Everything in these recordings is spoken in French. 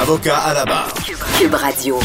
Avocat à la barre. Cube Radio.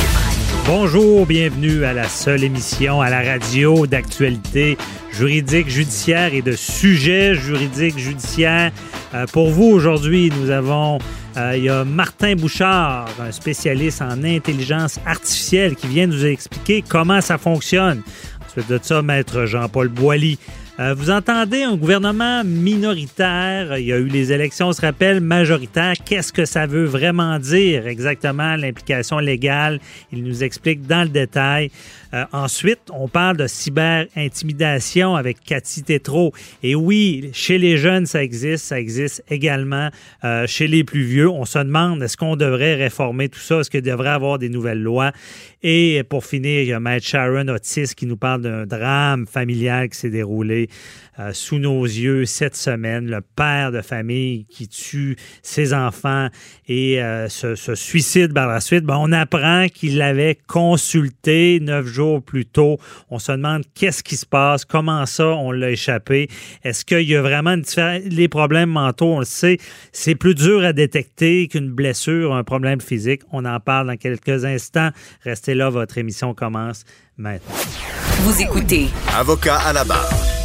Bonjour, bienvenue à la seule émission à la radio d'actualité juridique, judiciaire et de sujets juridiques, judiciaires. Euh, pour vous, aujourd'hui, nous avons, euh, il y a Martin Bouchard, un spécialiste en intelligence artificielle, qui vient nous expliquer comment ça fonctionne. Ensuite de ça, Maître Jean-Paul Boilly. Euh, vous entendez un gouvernement minoritaire. Il y a eu les élections, on se rappelle, majoritaire. Qu'est-ce que ça veut vraiment dire exactement, l'implication légale? Il nous explique dans le détail. Euh, ensuite, on parle de cyber-intimidation avec Cathy Tétrault. Et oui, chez les jeunes, ça existe. Ça existe également euh, chez les plus vieux. On se demande, est-ce qu'on devrait réformer tout ça? Est-ce qu'il devrait avoir des nouvelles lois? Et pour finir, il y a Maître Sharon Otis qui nous parle d'un drame familial qui s'est déroulé euh, sous nos yeux cette semaine. Le père de famille qui tue ses enfants et euh, se, suicide par la suite. Ben, on apprend qu'il l'avait consulté neuf jours plus tôt. On se demande qu'est-ce qui se passe, comment ça on l'a échappé. Est-ce qu'il y a vraiment une Les problèmes mentaux, on le sait, c'est plus dur à détecter qu'une blessure, un problème physique. On en parle dans quelques instants. Restez là, votre émission commence maintenant. Vous écoutez. Avocat à la barre.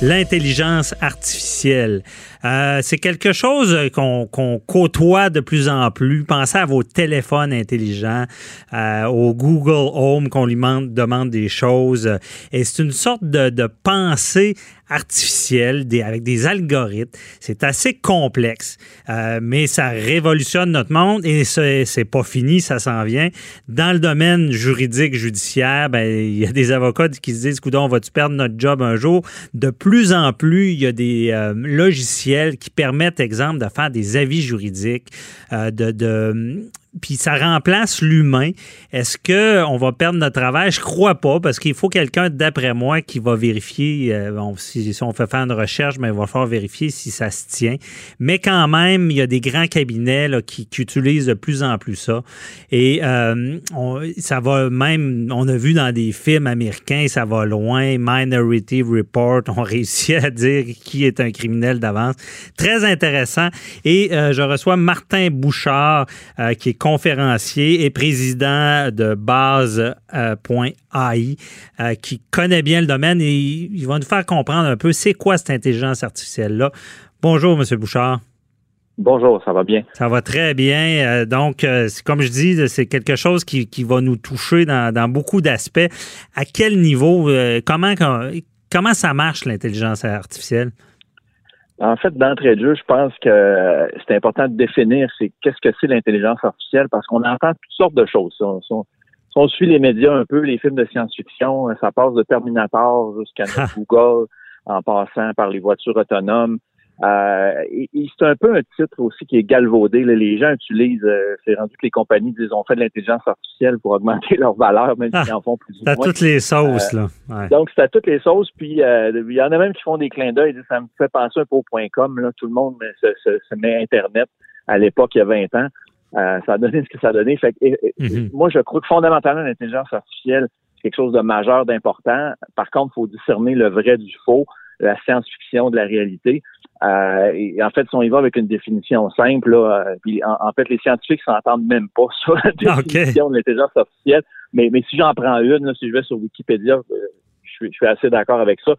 L'intelligence artificielle. Euh, c'est quelque chose qu'on côtoie de plus en plus. Pensez à vos téléphones intelligents, euh, au Google Home qu'on lui demande, des choses. Et c'est une sorte de, de pensée artificielle des, avec des algorithmes. C'est assez complexe, euh, mais ça révolutionne notre monde et c'est pas fini, ça s'en vient. Dans le domaine juridique, judiciaire, ben, il y a des avocats qui se disent, on va-tu perdre notre job un jour? De plus en plus, il y a des logiciels qui permettent, exemple, de faire des avis juridiques, de, de puis ça remplace l'humain. Est-ce qu'on va perdre notre travail? Je crois pas, parce qu'il faut quelqu'un, d'après moi, qui va vérifier. Euh, si, on fait faire une recherche, mais il va falloir vérifier si ça se tient. Mais quand même, il y a des grands cabinets qui, utilisent de plus en plus ça. Et euh, ça va même, on a vu dans des films américains, ça va loin. Minority Report, on réussit à dire qui est un criminel d'avance. Très intéressant. Et euh, je reçois Martin Bouchard, qui est conférencier et président de base.ai euh, qui connaît bien le domaine et il va nous faire comprendre un peu c'est quoi cette intelligence artificielle-là. Bonjour, M. Bouchard. Bonjour, ça va bien? Ça va très bien. Euh, donc, euh, comme je dis, c'est quelque chose qui, va nous toucher dans, beaucoup d'aspects. À quel niveau, comment, comment ça marche l'intelligence artificielle? En fait, d'entrée de jeu, je pense que c'est important de définir c'est qu'est-ce que c'est l'intelligence artificielle parce qu'on entend toutes sortes de choses. Si on, suit les médias un peu, les films de science-fiction, ça passe de Terminator jusqu'à Google, en passant par les voitures autonomes. Euh, et, c'est un peu un titre aussi qui est galvaudé. Les gens utilisent, euh, c'est rendu que les compagnies disent on fait de l'intelligence artificielle pour augmenter leur valeur, même s'ils en font plus ou moins. C'est à toutes les sauces, là. Euh, donc, c'est à toutes les sauces. Puis, il y en a même qui font des clins d'œil. Ça me fait penser un peu au point .com. Là. Tout le monde se, met Internet à l'époque, il y a 20 ans. ça a donné ce que ça a donné. Fait mm-hmm. Moi, je crois que fondamentalement, l'intelligence artificielle, c'est quelque chose de majeur, d'important. Par contre, il faut discerner le vrai du faux, la science-fiction de la réalité. Euh, et en fait, si on y va avec une définition simple, là, euh, puis en, fait, les scientifiques s'entendent même pas sur la définition de l'intelligence artificielle. Mais, mais si j'en prends une, si je vais sur Wikipédia, euh, je, suis, je suis assez d'accord avec ça.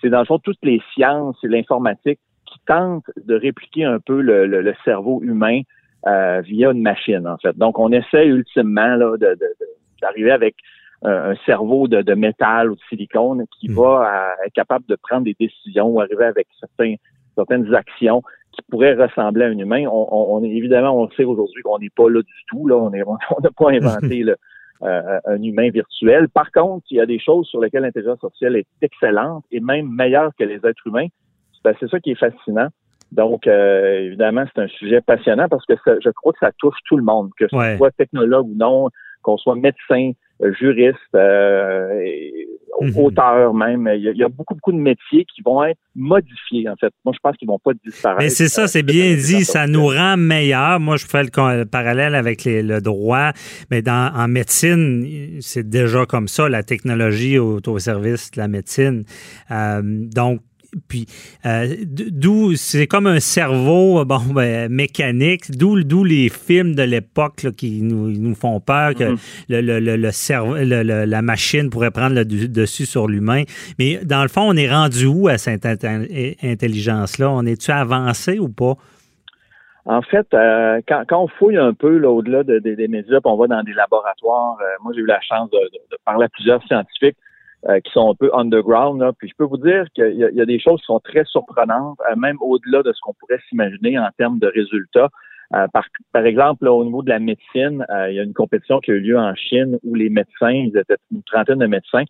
C'est dans le fond toutes les sciences et l'informatique qui tentent de répliquer un peu le, le, cerveau humain euh, via une machine, en fait. Donc, on essaie ultimement là, de, d'arriver avec un cerveau de, de, métal ou de silicone qui hmm. va être capable de prendre des décisions ou arriver avec certains certaines actions qui pourraient ressembler à un humain. On, on, évidemment, on sait aujourd'hui qu'on n'est pas là du tout. Là, on n'a on pas inventé euh, un humain virtuel. Par contre, il y a des choses sur lesquelles l'intelligence artificielle est excellente et même meilleure que les êtres humains. Ben, c'est ça qui est fascinant. Donc, euh, évidemment, c'est un sujet passionnant parce que je crois que ça touche tout le monde, que ce soit technologue ou non, qu'on soit médecin, juriste, euh, mhm. auteur même. Il y, a, beaucoup, beaucoup de métiers qui vont être modifiés, en fait. Moi, je pense qu'ils vont pas disparaître. Mais c'est ça, c'est bien dit. Ça nous rend meilleurs. Moi, je fais le, parallèle avec le droit. Mais dans, en médecine, c'est déjà comme ça, la technologie au, au service de la médecine. Euh, donc, puis euh, d'où c'est comme un cerveau bon ben, mécanique, d'où d'où les films de l'époque qui nous, nous, font peur que mm-hmm. le, le, le, cerveau, la machine pourrait prendre le dessus sur l'humain. Mais dans le fond, on est rendu où à cette intelligence-là? On est-tu avancé ou pas? En fait, euh, quand, quand, on fouille un peu au-delà des médias, on va dans des laboratoires, euh, moi j'ai eu la chance de, de, parler à plusieurs scientifiques euh, qui sont un peu underground. Là. Puis je peux vous dire qu'il y, a des choses qui sont très surprenantes, euh, même au-delà de ce qu'on pourrait s'imaginer en termes de résultats. Euh, par, par, exemple, au niveau de la médecine, il y a une compétition qui a eu lieu en Chine où les médecins, ils étaient une trentaine de médecins,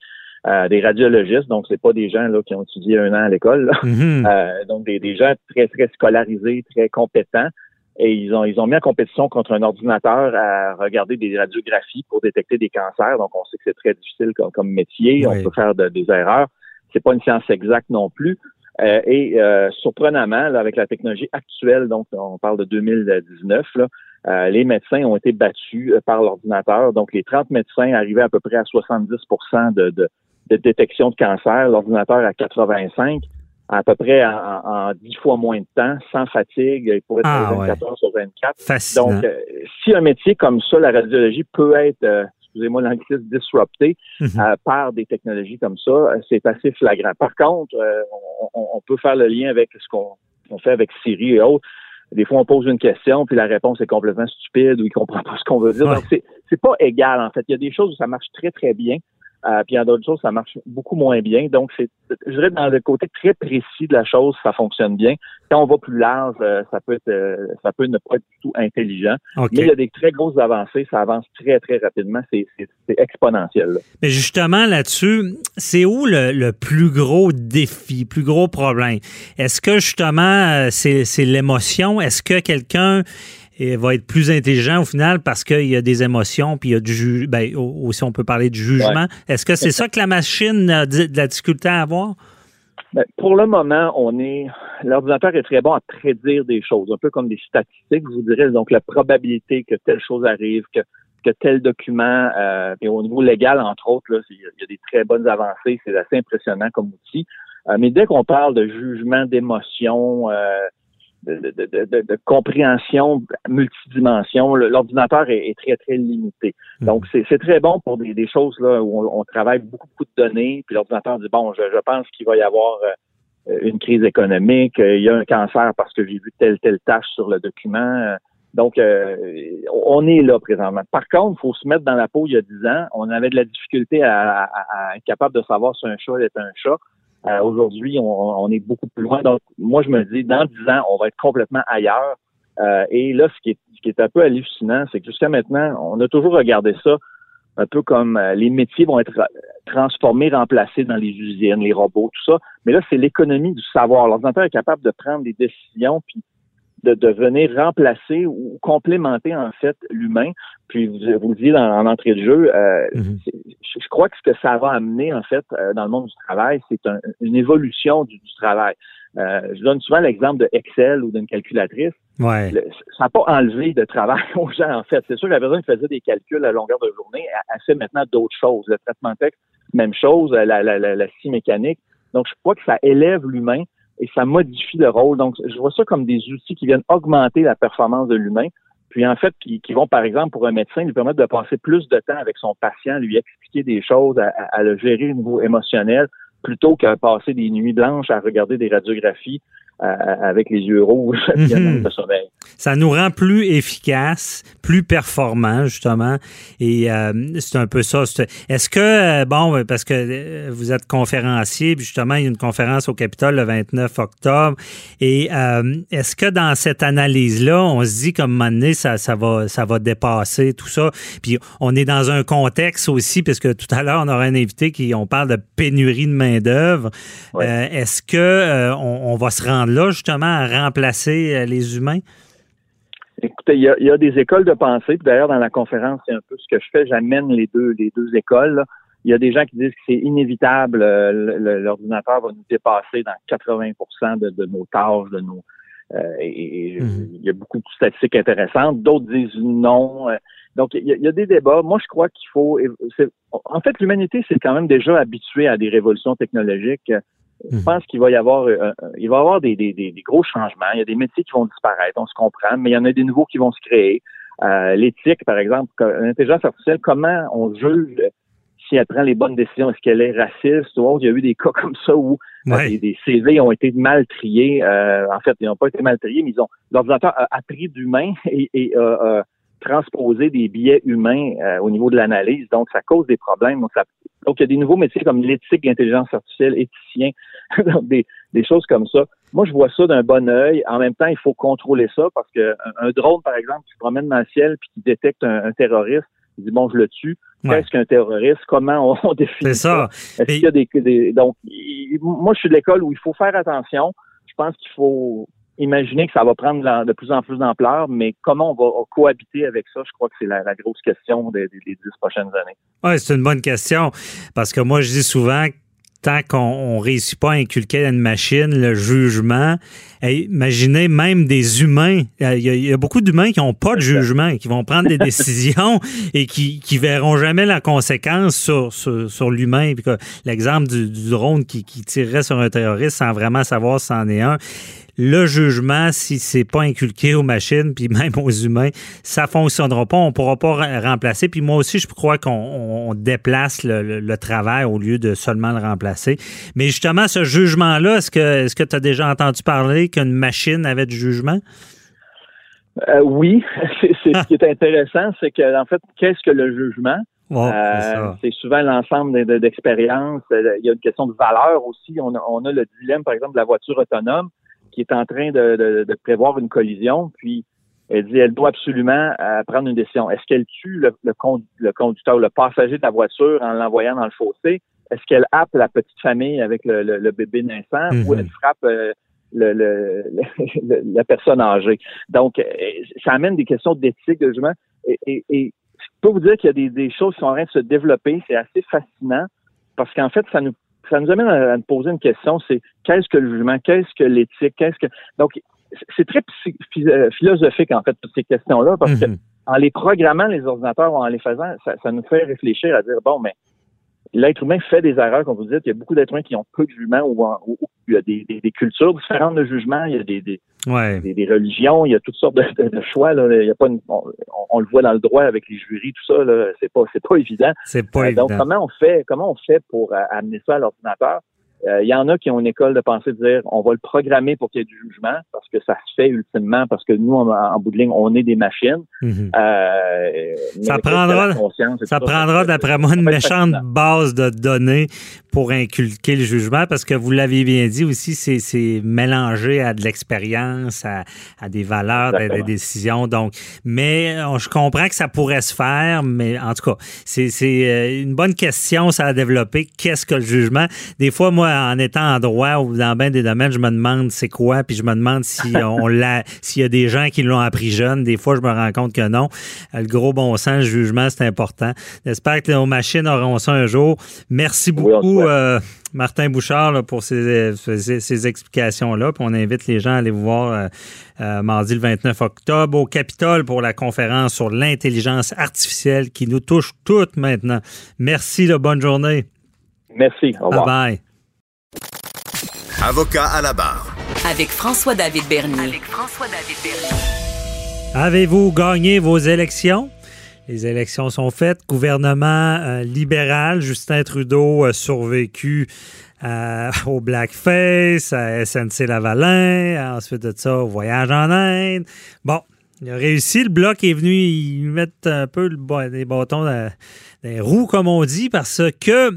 des radiologistes, donc c'est pas des gens là qui ont étudié un an à l'école, mm-hmm. donc des, des, gens très très scolarisés, très compétents, et ils ont, ils ont mis en compétition contre un ordinateur à regarder des radiographies pour détecter des cancers. Donc, on sait que c'est très difficile comme, comme métier. On peut faire des erreurs. C'est pas une science exacte non plus. Euh, et euh, surprenamment, là, avec la technologie actuelle, donc on parle de 2019, là, euh, les médecins ont été battus par l'ordinateur. Donc, les 30 médecins arrivaient à peu près à 70 de, de, de détection de cancer, l'ordinateur à 85 à peu près en, dix fois moins de temps, sans fatigue. Il pourrait être ah, 24 sur 24. Donc, euh, si un métier comme ça, la radiologie, peut être, euh, excusez-moi l'anglicisme, disrupté mhm. euh, par des technologies comme ça, c'est assez flagrant. Par contre, on, peut faire le lien avec ce qu'on fait avec Siri et autres. Des fois, on pose une question, puis la réponse est complètement stupide ou il comprend pas ce qu'on veut dire. Donc, c'est pas égal, en fait. Il y a des choses où ça marche très, très bien. Euh, puis a d'autres choses, ça marche beaucoup moins bien. Donc, c'est, je dirais, dans le côté très précis de la chose, ça fonctionne bien. Quand on va plus large, euh, ça peut être, euh, ça peut ne pas être du tout intelligent. Mais il y a des très grosses avancées, ça avance très, très rapidement. C'est, exponentiel. Mais justement, là-dessus, c'est où le, plus gros défi, plus gros problème? Est-ce que justement, c'est, c'est l'émotion? Est-ce que quelqu'un et va être plus intelligent au final parce qu'il y a des émotions, puis il y a du jugement. Ben, aussi, on peut parler du jugement. Est-ce que c'est ça que la machine a de la difficulté à avoir? Ben, pour le moment, on est l'ordinateur est très bon à prédire des choses, un peu comme des statistiques, je vous dirais. Donc, la probabilité que telle chose arrive, que, que tel document, euh, et au niveau légal, entre autres, là, il y a des très bonnes avancées, c'est assez impressionnant comme outil. Euh, mais dès qu'on parle de jugement, d'émotion, euh, de, compréhension multidimension, l'ordinateur est, très, très limité. Mhm. Donc, c'est très bon pour des, choses là où on, travaille beaucoup, beaucoup de données, puis l'ordinateur dit, bon, je, pense qu'il va y avoir euh, une crise économique, euh, il y a un cancer parce que j'ai vu telle, telle tâche sur le document. Donc, euh, on est là présentement. Par contre, il faut se mettre dans la peau il y a 10 ans. On avait de la difficulté à, à être capable de savoir si un chat est un chat. Euh, aujourd'hui, on, est beaucoup plus loin. Donc, moi, je me dis, dans dix ans, on va être complètement ailleurs. Euh, et là, ce qui, est, ce qui est un peu hallucinant, c'est que jusqu'à maintenant, on a toujours regardé ça un peu comme euh, les métiers vont être transformés, remplacés dans les usines, les robots, tout ça. Mais là, c'est l'économie du savoir. L'ordinateur est capable de prendre des décisions, puis de, de venir remplacer ou complémenter en fait l'humain. Puis vous, vous le disiez dans, en entrée de jeu, euh, mhm. je, crois que ce que ça va amener en fait euh, dans le monde du travail, c'est une évolution du, travail. Euh, je donne souvent l'exemple de Excel ou d'une calculatrice. Ouais. ça n'a pas enlevé de travail aux gens en fait. C'est sûr que la personne qui faisait des calculs à longueur de journée, elle, fait maintenant d'autres choses. Le traitement de texte, même chose, la, la, la, la scie mécanique. Donc je crois que ça élève l'humain et ça modifie le rôle. Donc, je vois ça comme des outils qui viennent augmenter la performance de l'humain, puis en fait, qui, vont, par exemple, pour un médecin, lui permettre de passer plus de temps avec son patient, lui expliquer des choses, à, le gérer au niveau émotionnel, plutôt qu'à passer des nuits blanches à regarder des radiographies euh, avec les yeux rouges, mm Ça nous rend plus efficaces, plus performants, justement. Et euh, c'est un peu ça. Est-ce que, euh, bon, parce que vous êtes conférencier, puis justement, il y a une conférence au Capitole le 29 octobre. Et est-ce que dans cette analyse-là, on se dit comme un moment donné, ça, ça, va, ça va dépasser tout ça? Puis on est dans un contexte aussi, parce que tout à l'heure, on aura un invité qui, on parle de pénurie de main-d'œuvre. est-ce que on, on va se rendre là, justement, à remplacer les humains? Écoutez, il y, a, des écoles de pensée. D'ailleurs, dans la conférence, c'est un peu ce que je fais. J'amène les deux, les deux écoles. Il y a des gens qui disent que c'est inévitable. Euh, l'ordinateur va nous dépasser dans 80% de, nos tâches, de nos. Euh, et, mm-hmm. il y a beaucoup de statistiques intéressantes. D'autres disent non. Euh, donc, il y, a, des débats. Moi, je crois qu'il faut. En fait, l'humanité s'est quand même déjà habituée à des révolutions technologiques. Je mhm. pense qu'il va y avoir, euh, euh, il va y avoir des, des, des, gros changements. Il y a des métiers qui vont disparaître, on se comprend, mais il y en a des nouveaux qui vont se créer. Euh, l'éthique, par exemple, l'intelligence artificielle, comment on juge si elle prend les bonnes décisions, est-ce qu'elle est raciste ou autre? Il y a eu des cas comme ça où des, CV ont été mal triés. en fait, ils n'ont pas été mal triés, mais ils ont l'ordinateur a appris d'humains et, et transposer des biais humains euh, au niveau de l'analyse. Donc, ça cause des problèmes. Donc, ça, donc, il y a des nouveaux métiers comme l'éthique, l'intelligence artificielle, éthicien, des, des choses comme ça. Moi, je vois ça d'un bon œil. En même temps, il faut contrôler ça parce que un, drone, par exemple, qui se promène dans le ciel puis qui détecte un, terroriste, il dit bon, je le tue. Qu'est-ce qu'un terroriste? Comment on, définit ça, Est-ce qu'il y a des, donc moi, je suis de l'école où il faut faire attention. Je pense qu'il faut imaginer que ça va prendre de plus en plus d'ampleur, mais comment on va cohabiter avec ça, je crois que c'est la, grosse question des, dix prochaines années. Oui, c'est une bonne question, parce que moi, je dis souvent tant qu'on ne réussit pas à inculquer à une machine le jugement, imaginez même des humains. Il y a, beaucoup d'humains qui n'ont pas de jugement, qui vont prendre des décisions et qui, qui verront jamais la conséquence sur, sur, l'humain. L'exemple du, drone qui, qui tirerait sur un terroriste sans vraiment savoir si c'en est un le jugement, si c'est pas inculqué aux machines, puis même aux humains, ça fonctionnera pas. On pourra pas remplacer. Puis moi aussi, je crois qu'on déplace le, travail au lieu de seulement le remplacer. Mais justement, ce jugement-là, est-ce que est-ce que tu as déjà entendu parler qu'une machine avait du jugement? Euh, oui, c'est, ce qui est intéressant, c'est que en fait, qu'est-ce que le jugement? Euh, c'est, souvent l'ensemble d'expériences. Il y a une question de valeur aussi. On on a le dilemme, par exemple, de la voiture autonome qui est en train de, prévoir une collision, puis elle dit elle doit absolument euh, prendre une décision. Est-ce qu'elle tue le, le, conducteur, le passager de la voiture en l'envoyant dans le fossé? Est-ce qu'elle happe la petite famille avec le, bébé naissant ou mhm. elle frappe euh, la personne âgée? Donc, euh, ça amène des questions d'éthique, de jugement. Et, je peux vous dire qu'il y a des, des choses qui sont en train de se développer. C'est assez fascinant parce qu'en fait, ça nous ça nous amène à, nous poser une question, c'est qu'est-ce que le jugement, qu'est-ce que l'éthique, qu'est-ce que... Donc, c'est très euh, philosophique, en fait, toutes ces questions-là, parce que mhm. en les programmant, les ordinateurs, en les faisant, ça, ça nous fait réfléchir à dire, bon, mais l'être humain fait des erreurs, comme vous dites. Il y a beaucoup d'êtres humains qui ont peu de jugement ou, il y a des, des, cultures différentes de jugement. Il y a des, des, des, religions. Il y a toutes sortes de, choix. Là. Il y a pas on, le voit dans le droit avec les jurys, tout ça. C'est pas, c'est pas évident. C'est pas évident. Donc, comment on fait, comment on fait pour euh, amener ça à l'ordinateur? Euh, il y en a qui ont une école de pensée de dire on va le programmer pour qu'il y ait du jugement parce que ça se fait ultimement parce que nous, en, bout de ligne, on est des machines. Mhm. euh, ça prendra, ça prendra d'après moi une méchante base de données pour inculquer le jugement parce que vous l'avez bien dit aussi, c'est mélangé à de l'expérience, à, à, des valeurs, à des décisions. Donc, mais euh, je comprends que ça pourrait se faire, mais en tout cas, c'est euh, une bonne question ça a développé. Qu'est-ce que le jugement? Des fois, moi, en étant en droit ou dans bien des domaines, je me demande c'est quoi, puis je me demande si on l'a, s'il y a des gens qui l'ont appris jeune. Des fois, je me rends compte que non. Le gros bon sens, le jugement, c'est important. J'espère que nos machines auront ça un jour. Merci beaucoup, euh, Martin Bouchard, pour ces, ces, explications-là. Puis on invite les gens à aller vous voir euh, euh, mardi le 29 octobre au Capitole pour la conférence sur l'intelligence artificielle qui nous touche toutes maintenant. Merci, là, bonne journée. Merci. Au revoir. Bye bye. Avocat à la barre. Avec François-David Bernier. Avec François-David Avez-vous gagné vos élections? Les élections sont faites. Gouvernement euh, libéral, Justin Trudeau a survécu euh, au blackface, à SNC Lavalin, ensuite de ça au voyage en Inde. Bon, il a réussi. Le bloc est venu y mettre un peu le, des bâtons dans les roues, comme on dit, parce que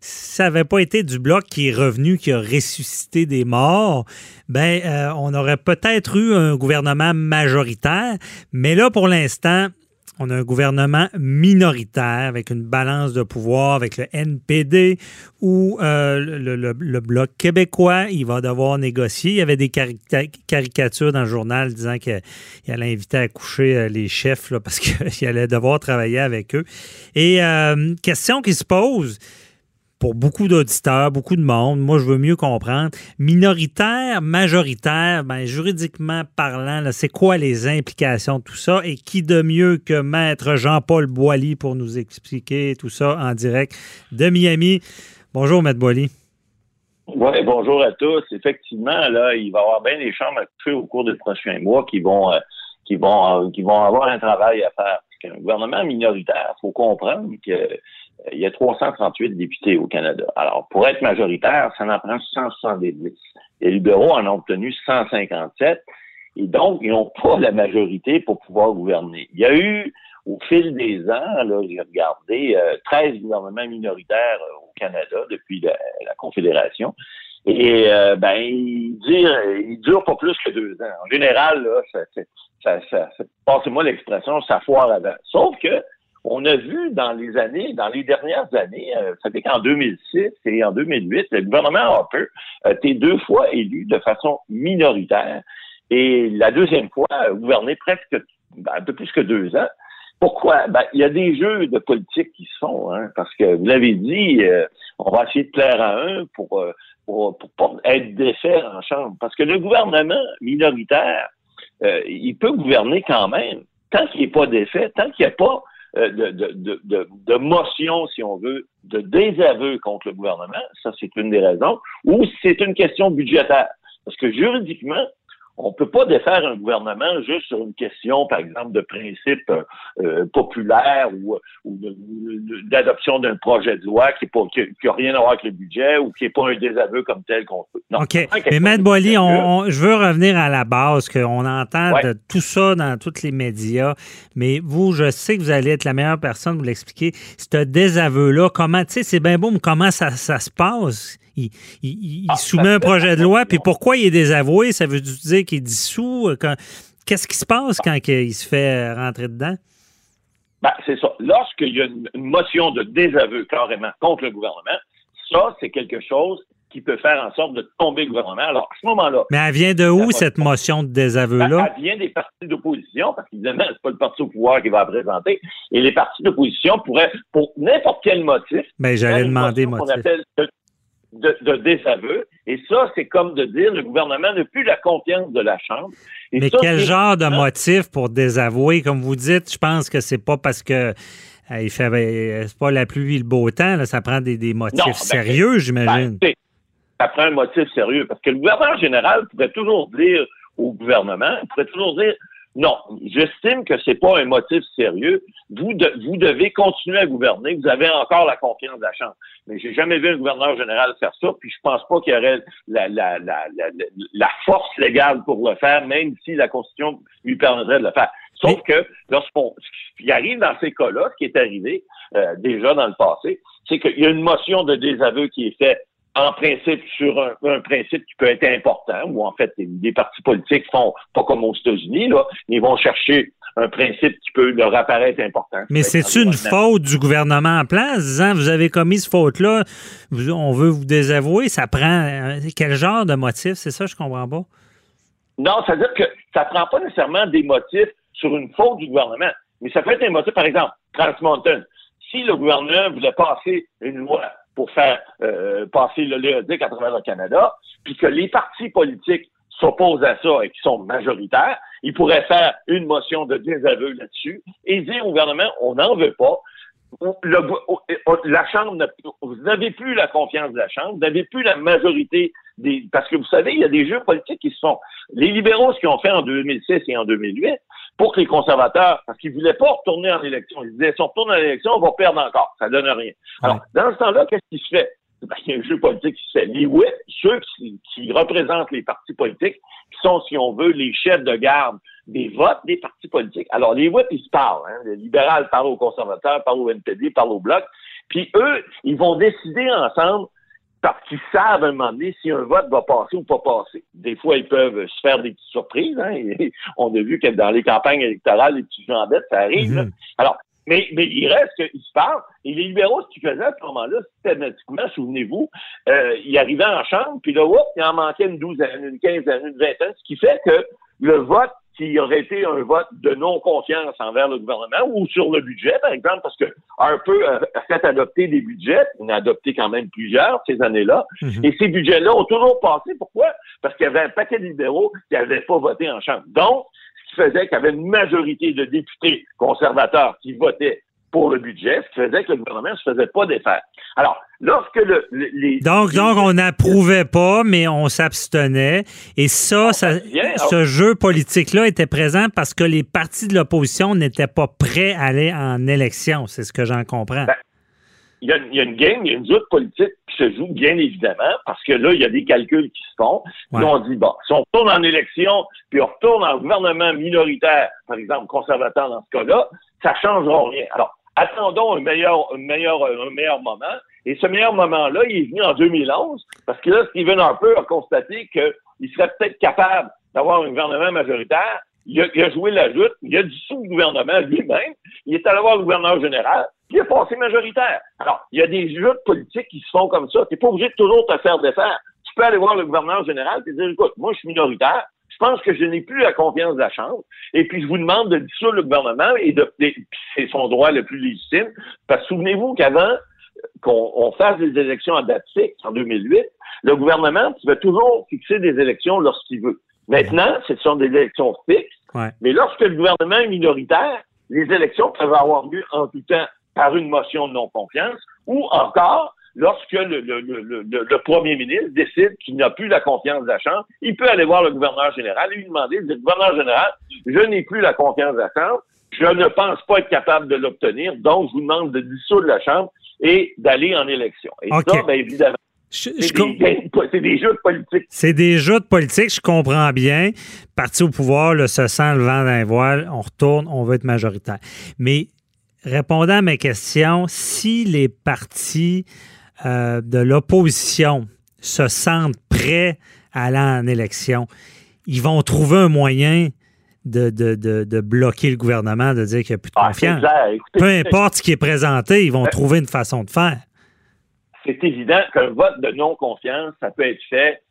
ça n'avait pas été du bloc qui est revenu, qui a ressuscité des morts, ben euh, on aurait peut-être eu un gouvernement majoritaire. Mais là, pour l'instant, on a un gouvernement minoritaire avec une balance de pouvoir avec le NPD ou euh, le, Bloc québécois. Il va devoir négocier. Il y avait des caricatures dans le journal disant qu'il allait inviter à coucher euh, les chefs parce qu'il allait devoir travailler avec eux. Et question qui se pose, pour beaucoup d'auditeurs, beaucoup de monde, moi je veux mieux comprendre. Minoritaire, majoritaire, ben, juridiquement parlant, c'est quoi les implications de tout ça? Et qui de mieux que maître Jean-Paul Boily pour nous expliquer tout ça en direct de Miami? Bonjour, maître Boily. Oui, bonjour à tous. Effectivement, là, il va y avoir bien des chambres à coucher au cours des prochains mois qui vont, euh, qui vont, euh, qui vont avoir un travail à faire. Qu'un gouvernement minoritaire, il faut comprendre que il y a 338 députés au Canada. Alors, pour être majoritaire, ça en prend 170. Les libéraux en ont obtenu 157. Et donc, ils n'ont pas la majorité pour pouvoir gouverner. Il y a eu, au fil des ans, j'ai regardé, 13 euh, gouvernements minoritaires euh, au Canada depuis la, Confédération. Et ben, ils durent, ils durent pas plus que deux ans. En général, là, ça, ça, ça passez-moi l'expression, ça foire avant. Sauf que on a vu dans les années, dans les dernières années, euh, ça fait qu'en 2006 et en 2008, le gouvernement Harper a été deux fois élu de façon minoritaire et la deuxième fois a gouverné presque ben, un peu plus que deux ans. Pourquoi? Ben, il y a des jeux de politique qui se font, hein, parce que vous l'avez dit, euh, on va essayer de plaire à un pour, euh, pour, pour, être défait en chambre. Parce que le gouvernement minoritaire, il peut gouverner quand même, tant qu'il n'est pas défait, tant qu'il n'y a pas euh, de, de, de, de, motion, si on veut, de désaveu contre le gouvernement, ça c'est une des raisons, ou c'est une question budgétaire. Parce que juridiquement, on peut pas défaire un gouvernement juste sur une question, par exemple, de principe euh, euh, populaire ou, d'adoption d'un projet de loi qui n'a rien à voir avec le budget ou qui n'est pas un désaveu comme tel qu'on peut. Non, OK. Mais Matt Boily, je veux revenir à la base, qu'on entend de tout ça dans tous les médias, mais vous, je sais que vous allez être la meilleure personne pour l'expliquer. Ce désaveu-là, comment, tu sais, c'est bien beau, mais comment ça, ça se passe? Il, ah, soumet un projet de loi, puis pourquoi il est désavoué? Ça veut dire qu'il est dissous? Euh, qu'est-ce qui se passe quand il se fait rentrer dedans? Ben, c'est ça. Lorsqu'il y a une, motion de désaveu carrément contre le gouvernement, ça, c'est quelque chose qui peut faire en sorte de tomber le gouvernement. Alors, à ce moment-là. Mais elle vient de où, cette motion de désaveu-là? Ben, elle vient des partis d'opposition, parce qu'évidemment, c'est pas le parti au pouvoir qui va la présenter. Et les partis d'opposition pourraient, pour n'importe quel motif. Mais ben, j'allais demander motif de, désaveu. Et ça, c'est comme de dire le gouvernement n'a plus la confiance de la Chambre. Mais quel genre de motif pour désavouer? Comme vous dites, je pense que c'est pas parce que euh, il fait ben, c'est pas la pluie et le beau temps, là, ça prend des, motifs ben, sérieux, j'imagine. Ben, ça prend un motif sérieux. Parce que le gouvernement général pourrait toujours dire au gouvernement, il pourrait toujours dire non, j'estime que c'est pas un motif sérieux. Vous, vous devez continuer à gouverner. Vous avez encore la confiance de la Chambre. Mais j'ai jamais vu un gouverneur général faire ça, puis je pense pas qu'il y aurait la, la, la, la, force légale pour le faire, même si la Constitution lui permettrait de le faire. Sauf que lorsqu'on ce qui arrive dans ces cas-là, ce qui est arrivé euh, déjà dans le passé, c'est qu'il y a une motion de désaveu qui est faite en principe sur un, principe qui peut être important, où en fait les, partis politiques font pas comme aux États-Unis, là, ils vont chercher un principe qui peut leur apparaître important. Mais c'est une faute du gouvernement en place, disant vous avez commis cette faute-là, on veut vous désavouer, ça prend euh, quel genre de motif, c'est ça, je comprends pas. Non, c'est-à-dire que ça prend pas nécessairement des motifs sur une faute du gouvernement, mais ça peut être un motif, par exemple, Trans Mountain. Si le gouvernement voulait passer une loi pour faire euh, passer le léodique à travers le Canada, puis que les partis politiques s'opposent à ça et qui sont majoritaires, ils pourraient faire une motion de désaveu là-dessus et dire au gouvernement, on n'en veut pas. la Chambre, vous n'avez plus la confiance de la Chambre, vous n'avez plus la majorité des, parce que vous savez, il y a des jeux politiques qui se font. Les libéraux, ce qu'ils ont fait en 2006 et en 2008, pour que les conservateurs, parce qu'ils voulaient pas retourner en élection. Ils disaient, si on retourne en élection, on va perdre encore. Ça donne rien. Alors, dans ce temps-là, qu'est-ce qui se fait? Ben, il y a un jeu politique qui se fait. Les whips, ceux qui, qui représentent les partis politiques, qui sont, si on veut, les chefs de garde des votes des partis politiques. Alors, les whips, ils se parlent. Hein. Le libéral parle aux conservateurs, parle au NPD, parle au Bloc. Puis eux, ils vont décider ensemble parce qu'ils savent à un moment donné si un vote va passer ou pas passer. Des fois, ils peuvent se faire des petites surprises. Hein. on a vu que dans les campagnes électorales, les petits gens bêtes, ça arrive. Mhm. Alors, mais, mais il reste qu'ils se parlent. Et les libéraux, ce qu'ils faisaient à ce moment-là, systématiquement, souvenez-vous, euh, ils arrivaient en chambre, puis là, hop, il en manquait une douzaine, une quinzaine, une vingtaine, ce qui fait que le vote qui aurait été un vote de non-confiance envers le gouvernement ou sur le budget, par exemple, parce que un peu a fait adopter des budgets, on a adopté quand même plusieurs ces années-là, mhm. et ces budgets-là ont toujours passé. Pourquoi? Parce qu'il y avait un paquet de libéraux qui n'avaient pas voté en Chambre. Donc, ce qui faisait qu'il y avait une majorité de députés conservateurs qui votaient pour le budget, ce qui faisait que le gouvernement ne se faisait pas défaire. Alors, lorsque le, les... Donc, donc on n'approuvait pas, mais on s'abstenait. Et ça, ça ce jeu politique-là était présent parce que les partis de l'opposition n'étaient pas prêts à aller en élection. C'est ce que j'en comprends. Ben, il y, a, y, a, une game, il y a une lutte politique qui se joue, bien évidemment, parce que là, il y a des calculs qui se font. Puis on dit, bon, si on retourne en élection, puis on retourne en gouvernement minoritaire, par exemple conservateur dans ce cas-là, ça ne changera rien. Alors, attendons un meilleur, un meilleur, un meilleur moment. Et ce meilleur moment-là, il est venu en 2011, parce que là, Stephen Harper a constaté qu'il serait peut-être capable d'avoir un gouvernement majoritaire. Il a, joué la joute, il a dissous le gouvernement lui-même, il est allé voir le gouverneur général, puis il a passé majoritaire. Alors, il y a des joutes politiques qui se font comme ça. Tu n'es pas obligé de toujours te faire défaire. Tu peux aller voir le gouverneur général et dire, écoute, moi, je suis minoritaire, pense que je n'ai plus la confiance de la Chambre. Et puis, je vous demande de dissoudre le gouvernement et de, c'est son droit le plus légitime. Parce que souvenez-vous qu'avant qu'on fasse des élections à date fixe en 2008, le gouvernement va toujours fixer des élections lorsqu'il veut. Maintenant, ce sont des élections fixes. Mais lorsque le gouvernement est minoritaire, les élections peuvent avoir lieu en tout temps par une motion de non-confiance ou encore lorsque le, le, le, le, premier ministre décide qu'il n'a plus la confiance de la Chambre, il peut aller voir le gouverneur général et lui demander, le gouverneur général, je n'ai plus la confiance de la Chambre, je ne pense pas être capable de l'obtenir, donc je vous demande de dissoudre la Chambre et d'aller en élection. Et ça, bien évidemment, c'est des, jeux de politique. C'est des jeux de politique, je comprends bien. Parti au pouvoir, le se sent le vent d'un voile, on retourne, on veut être majoritaire. Mais répondant à mes questions, si les partis euh, de l'opposition se sentent prêts à aller en élection, ils vont trouver un moyen de, de, bloquer le gouvernement, de dire qu'il n'y a plus de ah, confiance. Peu importe ce qui est présenté, ils vont euh, trouver une façon de faire. C'est évident qu'un vote de non-confiance, ça peut être fait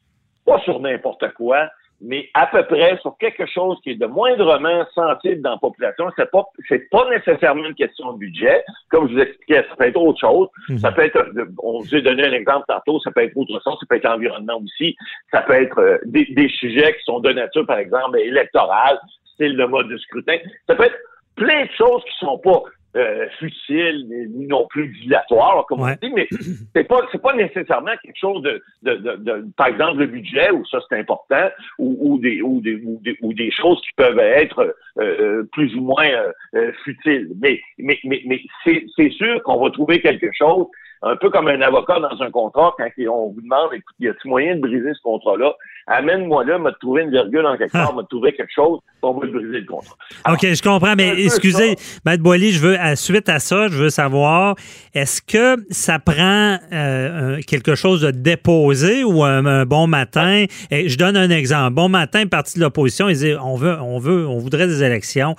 pas sur n'importe quoi, mais à peu près sur quelque chose qui est de moindrement sensible dans la population. C'est pas, c'est pas nécessairement une question de budget. Comme je vous expliquais, ça peut être autre chose. Mhm. Ça peut être, on vous a donné un exemple tantôt, ça peut être autre chose, ça peut être l'environnement aussi. Ça peut être euh, des, des, sujets qui sont de nature, par exemple, électorale, style de mode de scrutin. Ça peut être plein de choses qui sont pas euh, futile ni non plus dilatoire, comme on dit, mais c'est pas c'est pas nécessairement quelque chose de, de, de, par exemple le budget où ça c'est important ou, ou, des, ou, des, ou, des, choses qui peuvent être euh, euh, plus ou moins euh, futiles. Mais mais mais, mais c'est sûr qu'on va trouver quelque chose un peu comme un avocat dans un contrat, quand on vous demande, écoute, y a-t-il moyen de briser ce contrat-là? Amène-moi là, m'a trouvé une virgule en quelque part, m'a trouvé quelque chose, on va briser le contrat. OK, je comprends, mais excusez, Maître Boily, je veux, à, suite à ça, je veux savoir, est-ce que ça prend euh, quelque chose de déposé ou un, bon matin? Et je donne un exemple. Bon matin, parti de l'opposition, ils disent, on veut, on veut, on voudrait des élections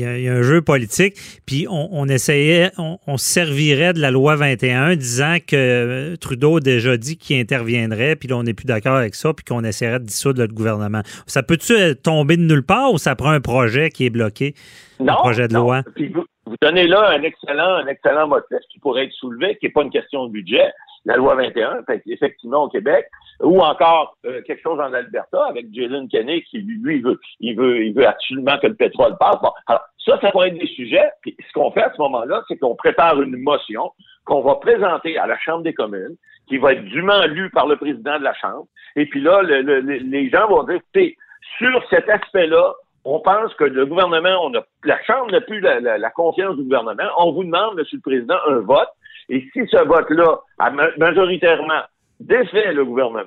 il y, a, un jeu politique. Puis on, essayait, on, servirait de la loi 21 disant que euh, Trudeau a déjà dit qu'il interviendrait, puis là, on n'est plus d'accord avec ça, puis qu'on essaierait de dissoudre le gouvernement. Ça peut-tu euh, tomber de nulle part ou ça prend un projet qui est bloqué? Non, un projet de loi? vous, vous, donnez là un excellent, un excellent motif qui pourrait être soulevé, qui n'est pas une question de budget. La loi 21, effectivement, au Québec, ou encore euh, quelque chose en Alberta avec Jalen Kenney qui lui veut il veut il veut absolument que le pétrole passe. Bon, alors ça ça pourrait être des sujets. Puis ce qu'on fait à ce moment-là, c'est qu'on prépare une motion qu'on va présenter à la Chambre des communes, qui va être dûment lue par le président de la Chambre. Et puis là, le, les gens vont dire, sur cet aspect-là, on pense que le gouvernement, on a, la Chambre n'a plus la, confiance du gouvernement. On vous demande, Monsieur le Président, un vote. Et si ce vote-là, majoritairement, défait le gouvernement,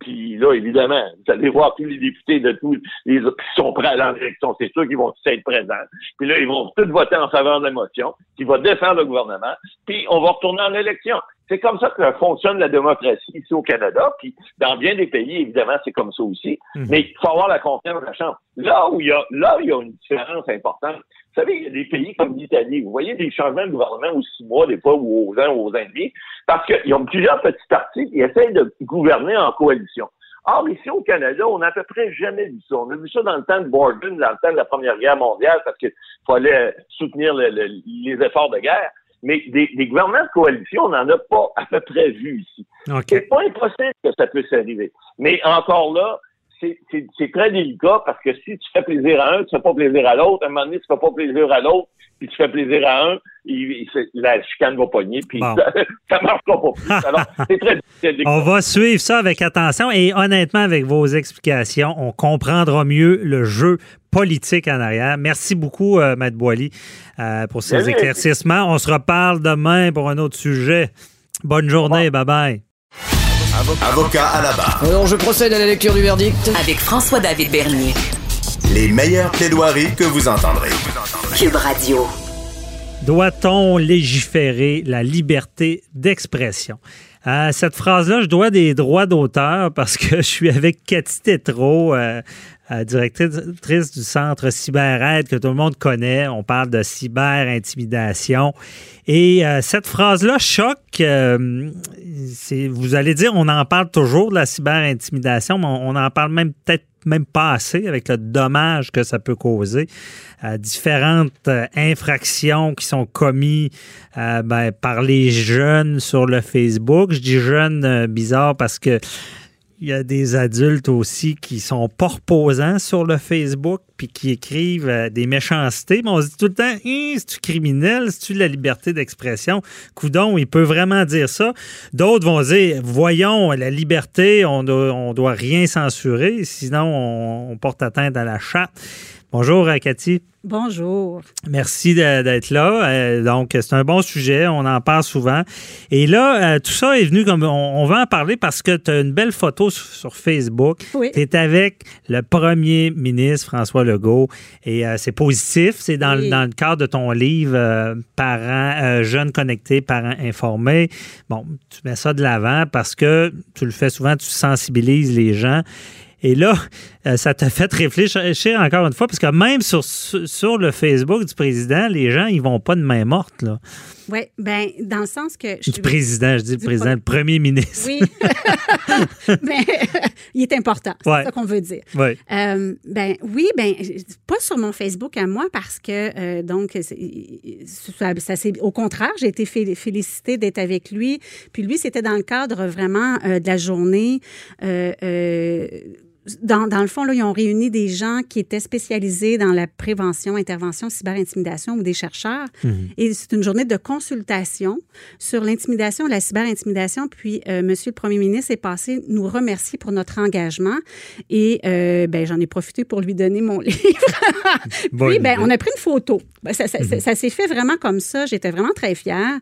puis là, évidemment, vous allez voir tous les députés de tous les qui sont prêts à l'élection, c'est sûr qu'ils vont tous être présents. Puis là, ils vont tous voter en faveur de la motion, qui va défendre le gouvernement, puis on va retourner en élection. C'est comme ça que fonctionne la démocratie ici au Canada, puis dans bien des pays, évidemment, c'est comme ça aussi. Mhm. Mais il faut avoir la confiance de la Chambre. Là où il y a, là où il y a une différence importante, vous savez, il y a des pays comme l'Italie, vous voyez des changements de gouvernement aux six mois, des fois, ou aux ans ou aux années, parce qu'ils ont plusieurs petits partis qui essayent de gouverner en coalition. Or, ici au Canada, on n'a à peu près jamais vu ça. On a vu ça dans le temps de Borden, dans le temps de la Première Guerre mondiale, parce qu'il fallait soutenir les efforts de guerre mais des, des, gouvernements de coalition, on n'en a pas à peu près vu ici. C'est pas impossible que ça puisse arriver. Mais encore là, c'est très délicat parce que si tu fais plaisir à un, tu fais pas plaisir à l'autre. À un moment donné, tu fais pas plaisir à l'autre, puis tu fais plaisir à un, il, la chicane va pogner, puis ça, ça marchera pas plus. Alors, c'est très difficile. On va suivre ça avec attention et honnêtement, avec vos explications, on comprendra mieux le jeu politique en arrière. Merci beaucoup, euh, Maître Boily, euh, pour ces éclaircissements. On se reparle demain pour un autre sujet. Bonne journée. Bye-bye. Avocat à la barre. Alors, je procède à la lecture du verdict. Avec François-David Bernier. Les meilleures plaidoiries que vous entendrez. Cube Radio. Doit-on légiférer la liberté d'expression? À cette phrase-là, je dois des droits d'auteur parce que je suis avec Cathy Tétrault, euh, euh, directrice du centre CyberAide que tout le monde connaît. On parle de cyber-intimidation. Et euh, cette phrase-là choque. Euh, vous allez dire, on en parle toujours de la cyber-intimidation, mais on, en parle même peut-être même pas assez avec le dommage que ça peut causer. différentes infractions qui sont commises ben, par les jeunes sur le Facebook. Je dis jeunes bizarre parce que il y a des adultes aussi qui sont pas reposants sur le Facebook puis qui écrivent euh, des méchancetés. Mais on se dit tout le temps, hein, c'est-tu criminel? C'est-tu la liberté d'expression? Coudon, il peut vraiment dire ça. D'autres vont dire, voyons, la liberté, on doit, doit rien censurer, sinon on, porte atteinte à la charte. Bonjour, euh, Cathy. Bonjour. Merci d'être là. Euh, donc, c'est un bon sujet. On en parle souvent. Et là, euh, tout ça est venu comme. On, va en parler parce que tu as une belle photo sur, Facebook. Oui. Tu es avec le premier ministre François Legault. Et c'est positif. C'est dans, dans, le cadre de ton livre Parents, jeunes connectés, parents informés. Bon, tu mets ça de l'avant parce que tu le fais souvent, tu sensibilises les gens. Et là, ça t'a fait réfléchir encore une fois, parce que même sur, sur le Facebook du président, les gens, ils vont pas de main morte, là. Oui, bien, dans le sens que... Je du président, je dis le président, le premier ministre. Oui. ben, il est important, c'est ça qu'on veut dire. Oui. Euh, ben, oui, ben, pas sur mon Facebook à moi, parce que, euh, donc, ça, au contraire, j'ai été félicitée d'être avec lui. Puis lui, c'était dans le cadre vraiment de la journée dans, dans, le fond, là, ils ont réuni des gens qui étaient spécialisés dans la prévention, intervention, cyberintimidation ou des chercheurs. Mhm. Et c'est une journée de consultation sur l'intimidation, la cyberintimidation. Puis, euh, Monsieur le Premier ministre est passé nous remercier pour notre engagement. Et euh, ben, j'en ai profité pour lui donner mon livre. Puis, ben, on a pris une photo. Ben, ça, ça, mhm. ça, s'est fait vraiment comme ça. J'étais vraiment très fière.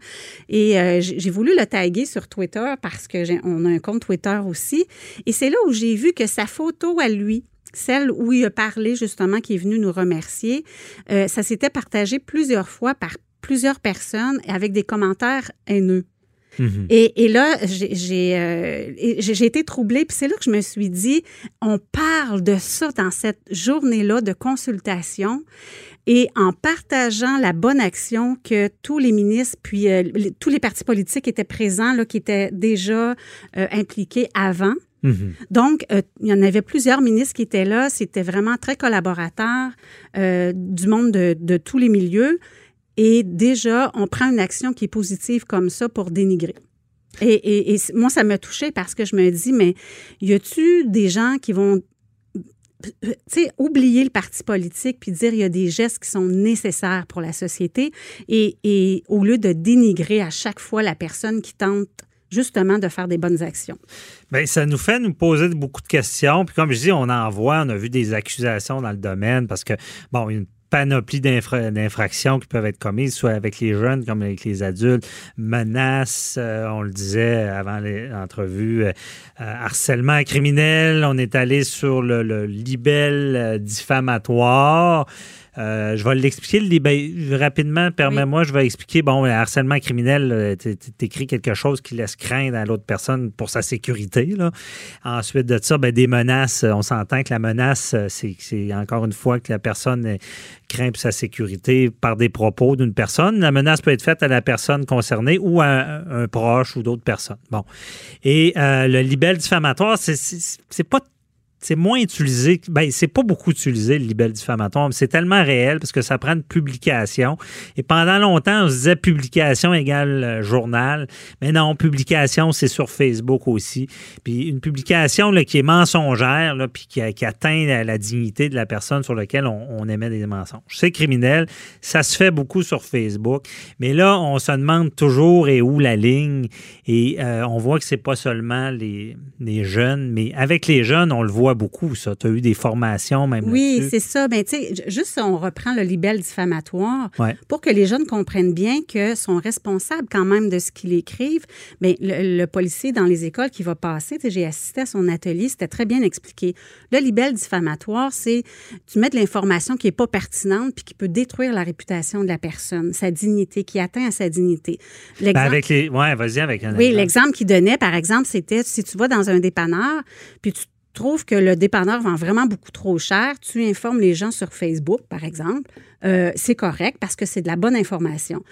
Et euh, j'ai voulu le taguer sur Twitter parce que on a un compte Twitter aussi. Et c'est là où j'ai vu que sa photo à lui, celle où il a parlé justement, qui est venu nous remercier, euh, ça s'était partagé plusieurs fois par plusieurs personnes avec des commentaires haineux. Mhm. Et, là, euh, j'ai été troublée. Puis c'est là que je me suis dit, on parle de ça dans cette journée-là de consultation et en partageant la bonne action que tous les ministres, puis euh, tous les partis politiques étaient présents, là, qui étaient déjà impliqués avant. Mhm. Donc, euh, il y en avait plusieurs ministres qui étaient là. C'était vraiment très collaborateur euh, du monde de, tous les milieux. Et déjà, on prend une action qui est positive comme ça pour dénigrer. Et, moi, ça m'a touchée parce que je me dis, mais y a-tu des gens qui vont oublier le parti politique puis dire il y a des gestes qui sont nécessaires pour la société? Et, et au lieu de dénigrer à chaque fois la personne qui tente justement de faire des bonnes actions. Bien, ça nous fait nous poser beaucoup de questions. Puis comme je dis, on en voit, on a vu des accusations dans le domaine parce que, bon, une panoplie d'infractions qui peuvent être commises, soit avec les jeunes comme avec les adultes, menaces, euh, on le disait avant l'entrevue, euh, harcèlement criminel, on est allé sur le, le euh, diffamatoire. Euh, je vais l'expliquer ben, rapidement. Permets-moi, je vais expliquer. Bon, harcèlement criminel, euh, t'écris quelque chose qui laisse craindre à l'autre personne pour sa sécurité. Ensuite de ça, ben, des menaces. On s'entend que la menace, c'est encore une fois que la personne craint pour sa sécurité par des propos d'une personne. La menace peut être faite à la personne concernée ou à un, proche ou d'autres personnes. Bon. Et euh, le libelle diffamatoire, c'est pas c'est moins utilisé. Ben, c'est pas beaucoup utilisé, le libelle diffamatoire, mais c'est tellement réel parce que ça prend une publication. Et pendant longtemps, on se disait publication égale euh, journal. Mais non, publication, c'est sur Facebook aussi. Puis une publication là, qui est mensongère, là, puis qui, atteint la, dignité de la personne sur laquelle on, émet des mensonges. C'est criminel. Ça se fait beaucoup sur Facebook. Mais là, on se demande toujours et où la ligne. Et euh, on voit que c'est pas seulement les, les jeunes, mais avec les jeunes, on le voit beaucoup, ça. Tu as eu des formations même. Oui, c'est ça. Ben, tu sais, juste on reprend le libelle diffamatoire pour que les jeunes comprennent bien que sont responsables quand même de ce qu'ils écrivent. Ben, le, policier dans les écoles qui va passer, j'ai assisté à son atelier, c'était très bien expliqué. Le libelle diffamatoire, c'est tu mets de l'information qui n'est pas pertinente puis qui peut détruire la réputation de la personne, sa dignité, qui atteint à sa dignité. Ben avec les. Ouais, vas-y avec un Oui, l'exemple qu'il donnait, par exemple, c'était si tu vas dans un dépanneur puis tu trouves que le dépanneur vend vraiment beaucoup trop cher, tu informes les gens sur Facebook, par exemple, euh, c'est correct parce que c'est de la bonne information.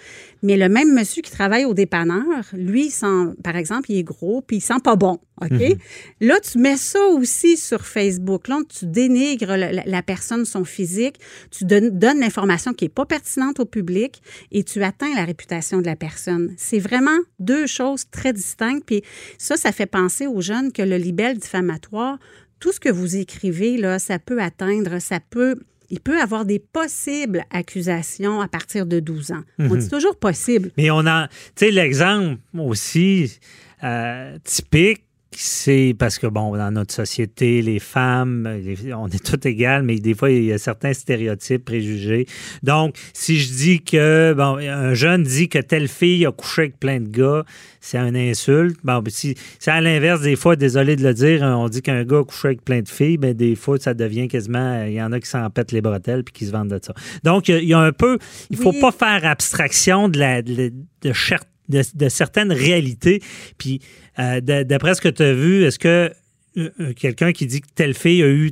Mais le même monsieur qui travaille au dépanneur, lui, sent, par exemple, il est gros puis il sent pas bon. OK? Mhm. Là, tu mets ça aussi sur Facebook. Là, tu dénigres la, personne, son physique, tu donnes, l'information qui n'est pas pertinente au public et tu atteins la réputation de la personne. C'est vraiment deux choses très distinctes. Puis ça, ça fait penser aux jeunes que le libelle diffamatoire, tout ce que vous écrivez, là, ça peut atteindre, ça peut il peut avoir des possibles accusations à partir de 12 ans. On mhm. dit toujours possible. Mais on a, tu sais, l'exemple aussi euh, typique, c'est parce que, bon, dans notre société, les femmes, on est toutes égales, mais des fois, il y a certains stéréotypes, préjugés. Donc, si je dis que, bon, un jeune dit que telle fille a couché avec plein de gars, c'est une insulte. Bon, si c'est à l'inverse, des fois, désolé de le dire, on dit qu'un gars a couché avec plein de filles, mais des fois, ça devient quasiment, il y en a qui s'en pètent les bretelles puis qui se vendent de ça. Donc, il y a un peu, il faut pas faire abstraction de la, de, de, de, certaines réalités. Puis, euh, d'après ce que tu as vu, est-ce que euh, euh, quelqu'un qui dit que telle fille a eu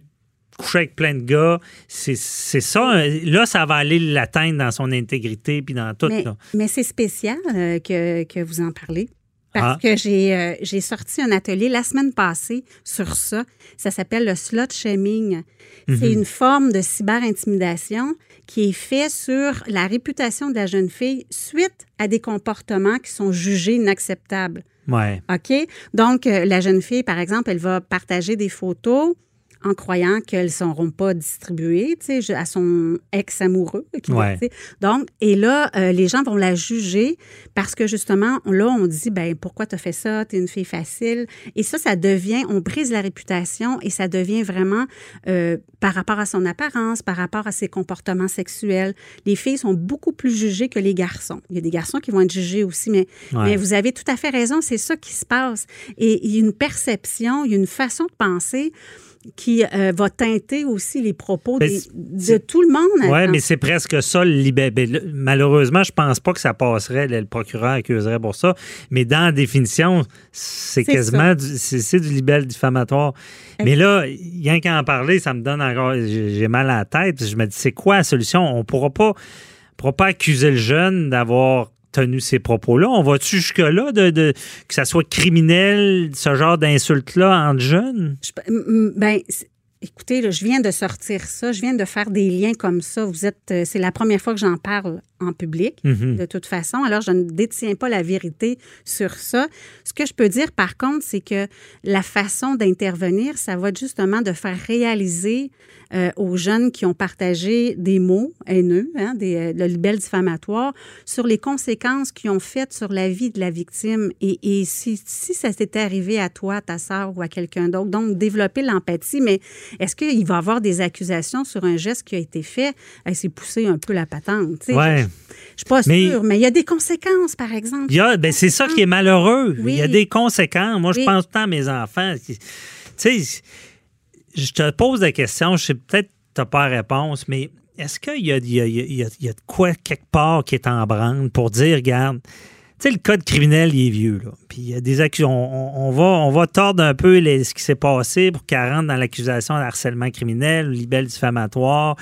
couché avec plein de gars, c'est ça. Là, ça va aller l'atteindre dans son intégrité puis dans tout. Mais, c'est spécial que, que, vous en parlez. Parce ah. que j'ai sorti un atelier la semaine passée sur ça. Ça s'appelle le slot shaming. C'est mhm. une forme de cyberintimidation qui est fait sur la réputation de la jeune fille suite à des comportements qui sont jugés inacceptables. Ouais. OK? Donc, euh, la jeune fille, par exemple, elle va partager des photos en croyant qu'elles ne seront pas distribuées à son ex-amoureux. Donc, et là, euh, les gens vont la juger parce que justement, là, on dit, ben pourquoi tu as fait ça? Tu es une fille facile. Et ça, ça devient, on brise la réputation et ça devient vraiment euh, par rapport à son apparence, par rapport à ses comportements sexuels. Les filles sont beaucoup plus jugées que les garçons. Il y a des garçons qui vont être jugés aussi, mais, mais vous avez tout à fait raison, c'est ça qui se passe. Et il y a une perception, il y a une façon de penser qui euh, va teinter aussi les propos de tout le monde. Oui, mais c'est presque ça le ben, Malheureusement, je pense pas que ça passerait, le procureur accuserait pour ça, mais dans la définition, c'est quasiment du, c'est, du libelle diffamatoire. Mais là, rien qu'à en parler, ça me donne encore, j'ai mal à la tête. Je me dis, c'est quoi la solution? On pourra pas, pourra pas accuser le jeune d'avoir tenu ces propos-là. On va-tu jusque-là de, que ça soit criminel, ce genre d'insultes-là entre jeunes? ben, écoutez, je viens de sortir ça, je viens de faire des liens comme ça. Vous êtes, euh, c'est la première fois que j'en parle en public, mm-hmm. de toute façon. Alors, je ne détiens pas la vérité sur ça. Ce que je peux dire, par contre, c'est que la façon d'intervenir, ça va être justement de faire réaliser euh, aux jeunes qui ont partagé des mots haineux, hein, des, euh, le libelle diffamatoire, sur les conséquences qu'ils ont faites sur la vie de la victime. Et, et si, si ça s'était arrivé à toi, ta sœur ou à quelqu'un d'autre, donc développer l'empathie, mais est-ce qu'il va y avoir des accusations sur un geste qui a été fait? C'est pousser un peu la patente. tu sais. Ouais. Je, suis pas Mais- sûre, mais il y a des conséquences, par exemple. Ben, c'est ça qui est malheureux. Oui. Il y a des conséquences. Moi, je pense tant à mes enfants. Tu sais, je te pose la question, je sais peut-être que tu n'as pas réponse, mais est-ce qu'il y y a de quoi quelque part qui est en branle pour dire, regarde, tu sais, le code criminel, il est vieux, là. Puis il y a des accusations. On, on va, on va tordre un peu les- ce qui s'est passé pour qu'elle rentre dans l'accusation de harcèlement criminel, libelle diffamatoire.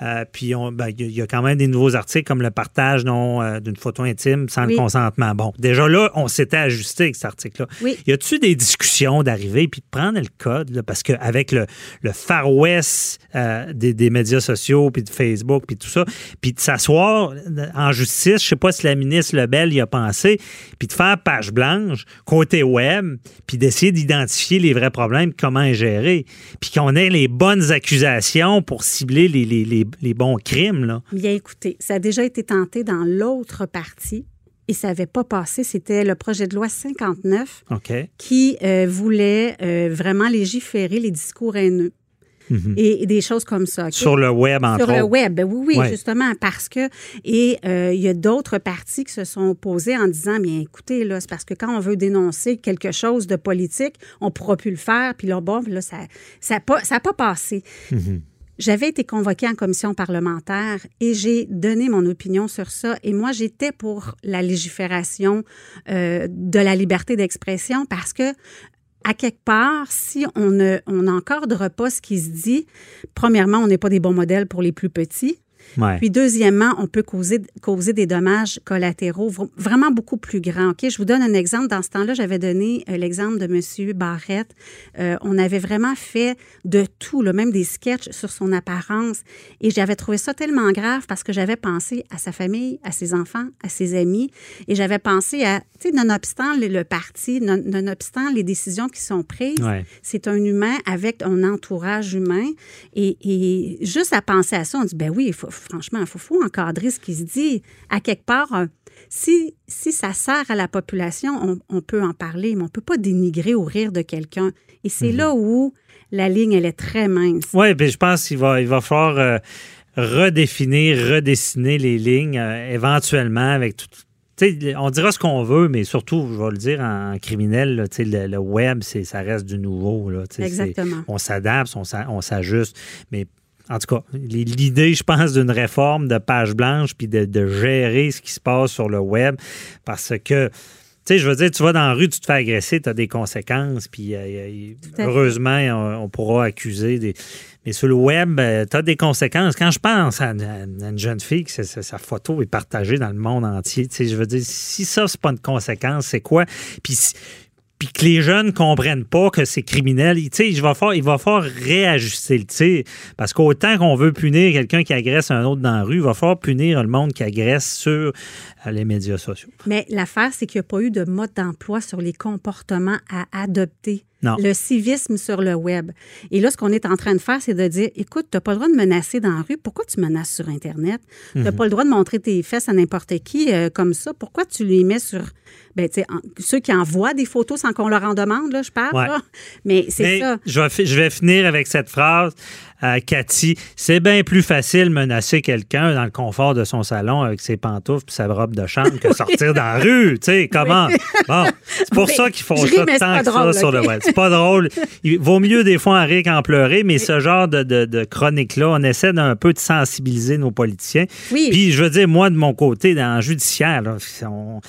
Euh, puis ben, il y, y a quand même des nouveaux articles comme le partage euh, d'une photo intime sans Oui. le consentement. Bon, déjà là, on s'était ajusté avec cet article-là. Oui. Y a-tu des discussions d'arriver puis de prendre le code? là? parce qu'avec le, le Far West euh, des, des médias sociaux, puis de Facebook, puis tout ça, puis de s'asseoir en justice, je sais pas si la ministre Lebel y a pensé, puis de faire page blanche côté web, puis d'essayer d'identifier les vrais problèmes, comment les gérer, puis qu'on ait les bonnes accusations pour cibler les, les- les- les bons crimes. Là. Bien écoutez, ça a déjà été tenté dans l'autre partie et ça n'avait pas passé. C'était le projet de loi 59 OK? qui euh, voulait euh, vraiment légiférer les discours haineux Mhm. et, et des choses comme ça. Sur le web, entre Sur le autres. web, oui, oui, Ouais. justement, parce que, et euh, il y a d'autres partis qui se sont opposés en disant, bien écoutez, là, c'est parce que quand on veut dénoncer quelque chose de politique, on ne pourra plus le faire, puis là, bon, là, ça n'a ça pas, ça a pas passé. J'avais été convoquée en commission parlementaire et j'ai donné mon opinion sur ça. Et moi, j'étais pour la légifération euh, de la liberté d'expression parce que, à quelque part, si on ne on n'encadre pas ce qui se dit, premièrement, on n'est pas des bons modèles pour les plus petits. Ouais. Puis deuxièmement, on peut causer, causer des dommages collatéraux vr- vraiment beaucoup plus grands. OK? Je vous donne un exemple. Dans ce temps-là, j'avais donné euh, l'exemple de M. Barrette. Euh, on avait vraiment fait de tout, là, même des sketchs sur son apparence. Et j'avais trouvé ça tellement grave parce que j'avais pensé à sa famille, à ses enfants, à ses amis. Et j'avais pensé à, tu sais, nonobstant le, le parti, non- nonobstant les décisions qui sont prises, Ouais. c'est un humain avec un entourage humain. Et, et juste à penser à ça, on dit, ben oui, il faut, franchement, il faut, faut encadrer ce qui se dit. À quelque part, euh, si, si ça sert à la population, on, on peut en parler, mais on ne peut pas dénigrer ou rire de quelqu'un. Et c'est là où la ligne, elle est très mince. Oui, puis je pense qu'il va, il va falloir euh, redéfinir, redessiner les lignes euh, éventuellement avec tout. on dira ce qu'on veut, mais surtout, je vais le dire en criminel, là, le, le web, c'est, ça reste du nouveau. Là, Exactement. on s'adapte, on, s'a- on s'ajuste. Mais en tout cas, l'idée, je pense, d'une réforme de page blanche puis de, de gérer ce qui se passe sur le web parce que. Tu sais, je veux dire, tu vas dans la rue, tu te fais agresser, tu as des conséquences, puis euh, euh, heureusement, on, on pourra accuser des. Mais sur le web, tu as des conséquences. Quand je pense à, une- à une jeune fille que sa- photo est partagée dans le monde entier, tu sais, je veux dire, si ça, c'est pas une conséquence, c'est quoi? Puis si- puis que les jeunes comprennent pas que c'est criminel, sais, il va falloir, il va réajuster le tir. Parce qu'autant qu'on veut punir quelqu'un qui agresse un autre dans la rue, il va falloir punir le monde qui agresse sur euh, les médias sociaux. Mais l'affaire, c'est qu'il n'y a pas eu de mode d'emploi sur les comportements à adopter. Non. Le civisme sur le web. Et là, ce qu'on est en train de faire, c'est de dire écoute, tu n'as pas le droit de menacer dans la rue. Pourquoi tu menaces sur Internet? Tu n'as pas le droit de montrer tes fesses à n'importe qui euh, comme ça. Pourquoi tu les mets sur. Ben, tu sais, en- ceux qui envoient des photos sans qu'on leur en demande, là, je parle. Ouais. là? Mais c'est ça. Je vais, je vais finir avec cette phrase. Euh, Cathy, c'est bien plus facile menacer quelqu'un dans le confort de son salon avec ses pantoufles et sa robe de chambre que sortir dans la rue. Tu sais, comment? Bon, c'est pour ça qu'ils font ris, ça tant que drôle, ça sur le web. C'est pas drôle. Il vaut mieux des fois en rire qu'en pleurer, mais ce genre de, de, de chronique-là, on essaie d'un peu de sensibiliser nos politiciens. Oui. Puis, je veux dire, moi, de mon côté, dans le judiciaire, là, on-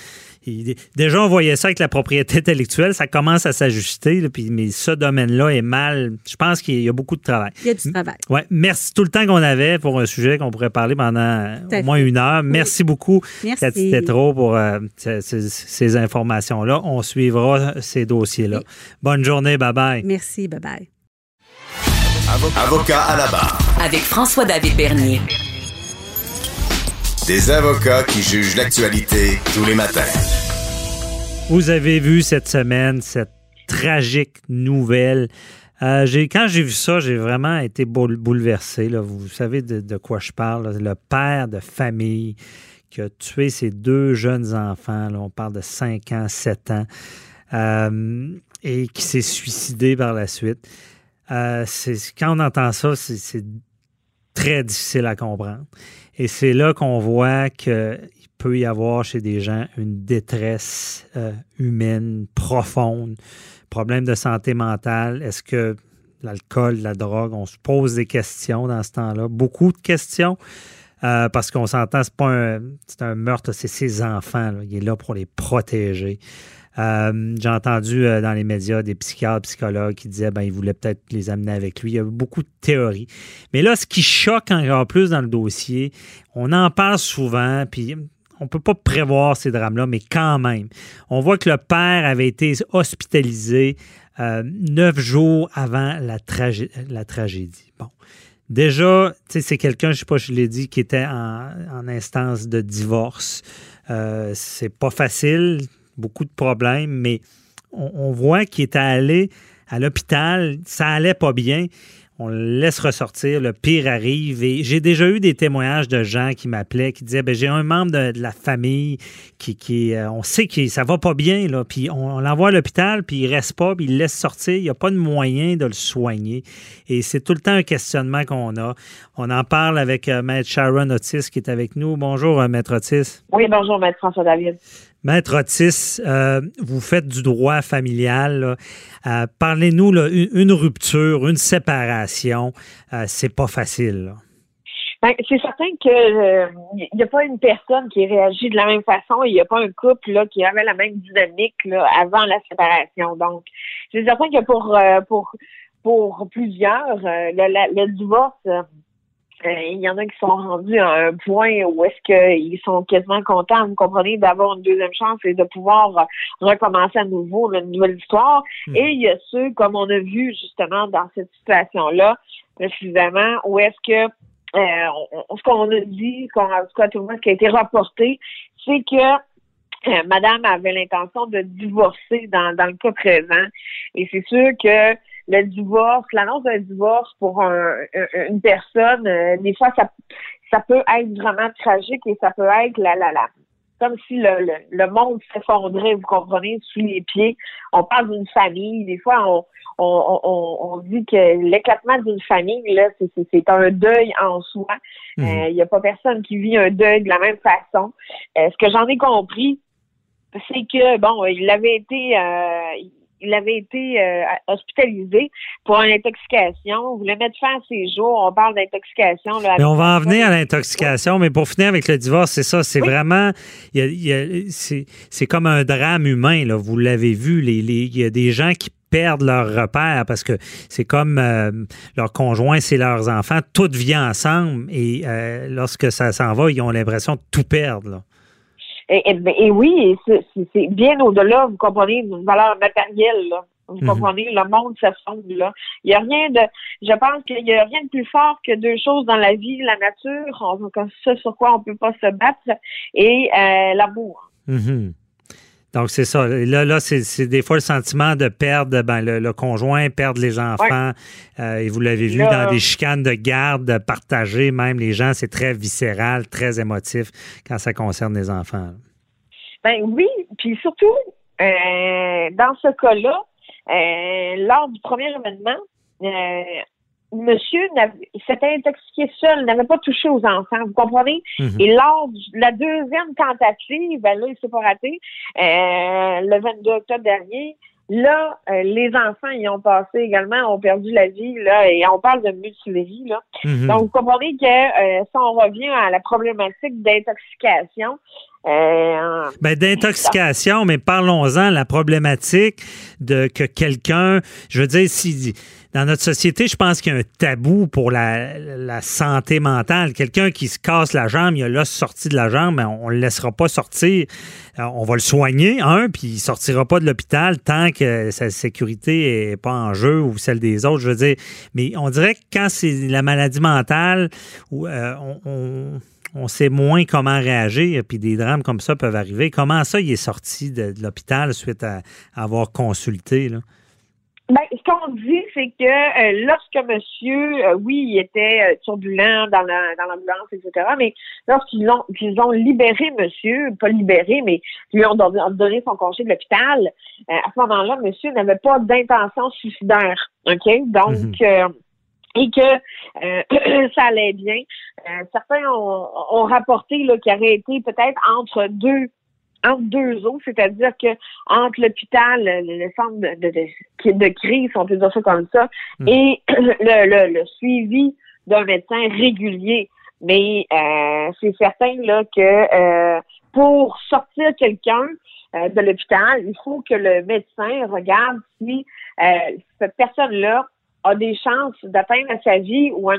il- déjà, on voyait ça avec la propriété intellectuelle, ça commence à s'ajuster, mais ce domaine-là est mal. Je pense qu'il y a beaucoup de travail. Il y a du travail. Ouais, merci tout le temps qu'on avait pour un sujet qu'on pourrait parler pendant au moins fait. une heure. Merci beaucoup, Merci. Cathy Tétrault, pour euh, ces, ces- ces informations-là. On suivra ces dossiers-là. Oui. Bonne journée, bye-bye. Merci. Bye-bye. Avocat à la barre. Avec François-David Bernier. Des avocats qui jugent l'actualité tous les matins. Vous avez vu cette semaine cette tragique nouvelle Euh, quand j'ai vu ça, j'ai vraiment été bouleversé. Là. Vous savez de, quoi je parle. Le père de famille qui a tué ses deux jeunes enfants, on parle de 5 ans, 7 ans, euh, et qui s'est suicidé par la suite. Euh, quand on entend ça, c'est très difficile à comprendre. Et c'est là qu'on voit qu'il peut y avoir chez des gens une détresse humaine profonde problème de santé mentale, est-ce que l'alcool, la drogue, on se pose des questions dans ce temps-là, beaucoup de questions. Euh, parce qu'on s'entend, c'est pas un, un meurtre, c'est ses enfants. Il est là pour les protéger. Euh, j'ai entendu euh, dans les médias des psychiatres, psychologues qui disaient ben il voulait peut-être les amener avec lui. Il y a beaucoup de théories. Mais là, ce qui choque encore plus dans le dossier, on en parle souvent, puis on ne peut pas prévoir ces drames-là, mais quand même, on voit que le père avait été hospitalisé euh, neuf jours avant la, tragédie. Bon. Déjà, c'est quelqu'un, je ne sais pas, je l'ai dit, qui était en, instance de divorce. Euh, c'est pas facile, beaucoup de problèmes, mais on, voit qu'il était allé à l'hôpital, ça allait pas bien on le laisse ressortir, le pire arrive. Et j'ai déjà eu des témoignages de gens qui m'appelaient, qui disaient ben, j'ai un membre de, la famille qui, qui euh, on sait que ça va pas bien, là, puis on, l'envoie à l'hôpital, puis il reste pas, puis il laisse sortir. Il n'y a pas de moyen de le soigner. Et c'est tout le temps un questionnement qu'on a. On en parle avec euh, Maître Sharon Otis qui est avec nous. Bonjour, euh, Maître Otis. Oui, bonjour, Maître François David. Maître Otis, euh, vous faites du droit familial. Euh, parlez-nous, une, rupture, une séparation, euh, c'est pas facile. Ben, c'est certain que il n'y a pas une personne qui réagit de la même façon il n'y a pas un couple là, qui avait la même dynamique là, avant la séparation. Donc, c'est certain que pour pour pour plusieurs, le divorce il y en a qui sont rendus à un point où est-ce qu'ils sont quasiment contents, vous comprenez, d'avoir une deuxième chance et de pouvoir recommencer à nouveau une nouvelle histoire. Hmm. Et il y a ceux, comme on a vu justement dans cette situation-là, précisément, où est-ce que euh, ce qu'on a dit, qu'on, en tout cas tout le monde, ce qui a été rapporté, c'est que euh, Madame avait l'intention de divorcer dans, dans le cas présent. Et c'est sûr que le divorce, l'annonce d'un divorce pour une personne, euh, des fois, ça, ça peut être vraiment tragique et ça peut être la, la, la, comme si le, le, monde s'effondrait, vous comprenez, sous les pieds. On parle d'une famille, des fois, on, on, on, on dit que l'éclatement d'une famille, là, c'est un deuil en soi. Il mmh. n'y euh, a pas personne qui vit un deuil de la même façon. Euh, ce que j'en ai compris, c'est que, bon, il avait été, euh, il avait été euh, hospitalisé pour une intoxication. On voulait mettre fin à ses jours. On parle d'intoxication. Mais on va en venir à l'intoxication, mais pour finir avec le divorce, c'est ça. C'est vraiment. c'est comme un drame humain. Là. Vous l'avez vu. il y a des gens qui perdent leur repère parce que c'est comme euh, leur conjoint, c'est leurs enfants, tout vient ensemble et euh, lorsque ça s'en va, ils ont l'impression de tout perdre. Là. Et, oui, c'est bien au-delà, vous comprenez, d'une valeur matérielle. Là. Vous mhm. comprenez, le monde s'effondre là. Il y a rien de, je pense qu'il y a rien de plus fort que deux choses dans la vie, la nature, on, ça sur quoi on peut pas se battre, et euh, l'amour. Mhm. Donc, c'est ça. Là, là c'est des fois le sentiment de perdre ben, le, conjoint, perdre les enfants. Euh, et vous l'avez vu dans des chicanes de garde partagées, même les gens, c'est très viscéral, très émotif quand ça concerne les enfants. Ben oui, puis surtout, euh, dans ce cas-là, euh, lors du premier événement, monsieur s'était intoxiqué seul, n'avait pas touché aux enfants, vous comprenez? Mhm. Et lors de la deuxième tentative, ben là, il s'est pas raté, euh, le 22 octobre dernier, Là, euh, les enfants y ont passé également, ont perdu la vie, là, et on parle de mutilerie, là. Mhm. Donc, vous comprenez que euh, si on revient à la problématique d'intoxication, euh, ben, d'intoxication, mais parlons-en, la problématique de que quelqu'un, je veux dire, si dans notre société, je pense qu'il y a un tabou pour la, santé mentale. Quelqu'un qui se casse la jambe, il a l'os sorti de la jambe, mais on ne le laissera pas sortir. Euh, on va le soigner, un, puis il sortira pas de l'hôpital tant que sa sécurité n'est pas en jeu ou celle des autres. Je veux dire, mais on dirait que quand c'est la maladie mentale, euh, on, sait moins comment réagir, puis des drames comme ça peuvent arriver. Comment ça, il est sorti de, l'hôpital suite à, avoir consulté? Ben, ce qu'on dit, c'est que euh, lorsque monsieur, euh, oui, il était euh, turbulent dans la dans l'ambulance, etc., mais lorsqu'ils ont qu'ils ont libéré monsieur, pas libéré, mais lui ont donné, donné son congé de l'hôpital, à ce moment-là, monsieur n'avait pas d'intention suicidaire. OK? Donc et que ça allait bien. certains ont, ont rapporté qu'il aurait été peut-être entre deux entre deux eaux, c'est-à-dire que entre l'hôpital, le, centre de, de, de, crise, on peut dire ça comme ça, hmm. et le, le, suivi d'un médecin régulier. Mais euh, c'est certain là que euh, pour sortir quelqu'un euh, de l'hôpital, il faut que le médecin regarde si cette personne-là a des chances d'atteindre à sa vie ou à,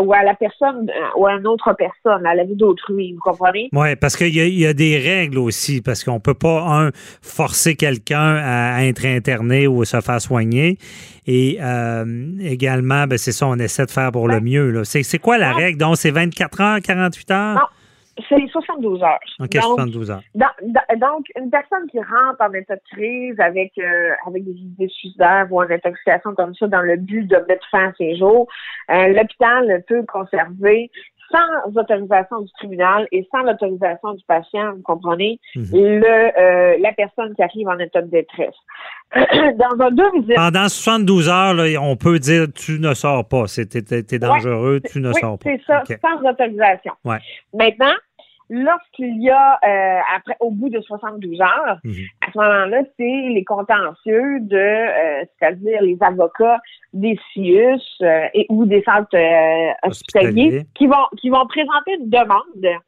ou à la personne ou à une autre personne, à la vie d'autrui, vous comprenez? Oui, parce qu'il y, y, a des règles aussi, parce qu'on peut pas, un, forcer quelqu'un à être interné ou à se faire soigner. Et euh, également, ben, c'est ça, on essaie de faire pour le mieux. C'est quoi la règle? Donc, c'est 24 heures, 48 heures? Non. C'est 72 heures. OK, donc, 72 heures. donc, une personne qui rentre en état de crise avec, euh, avec des idées suicidaires ou une intoxication comme ça dans le but de mettre fin à ses jours, euh, l'hôpital peut conserver sans autorisation du tribunal et sans l'autorisation du patient, vous comprenez, mhm. le, euh, la personne qui arrive en état de détresse. Dans un deux Pendant 72 heures, là, on peut dire tu ne sors pas. C'est es, dangereux, tu ne sors pas. C'est ça, sans autorisation. Ouais. Maintenant, lorsqu'il y a, euh, après, au bout de 72 heures, mhm. à ce moment-là, c'est les contentieux de, euh, c'est-à-dire les avocats des CIUS euh, et ou des centres hospitaliers qui vont qui vont présenter une demande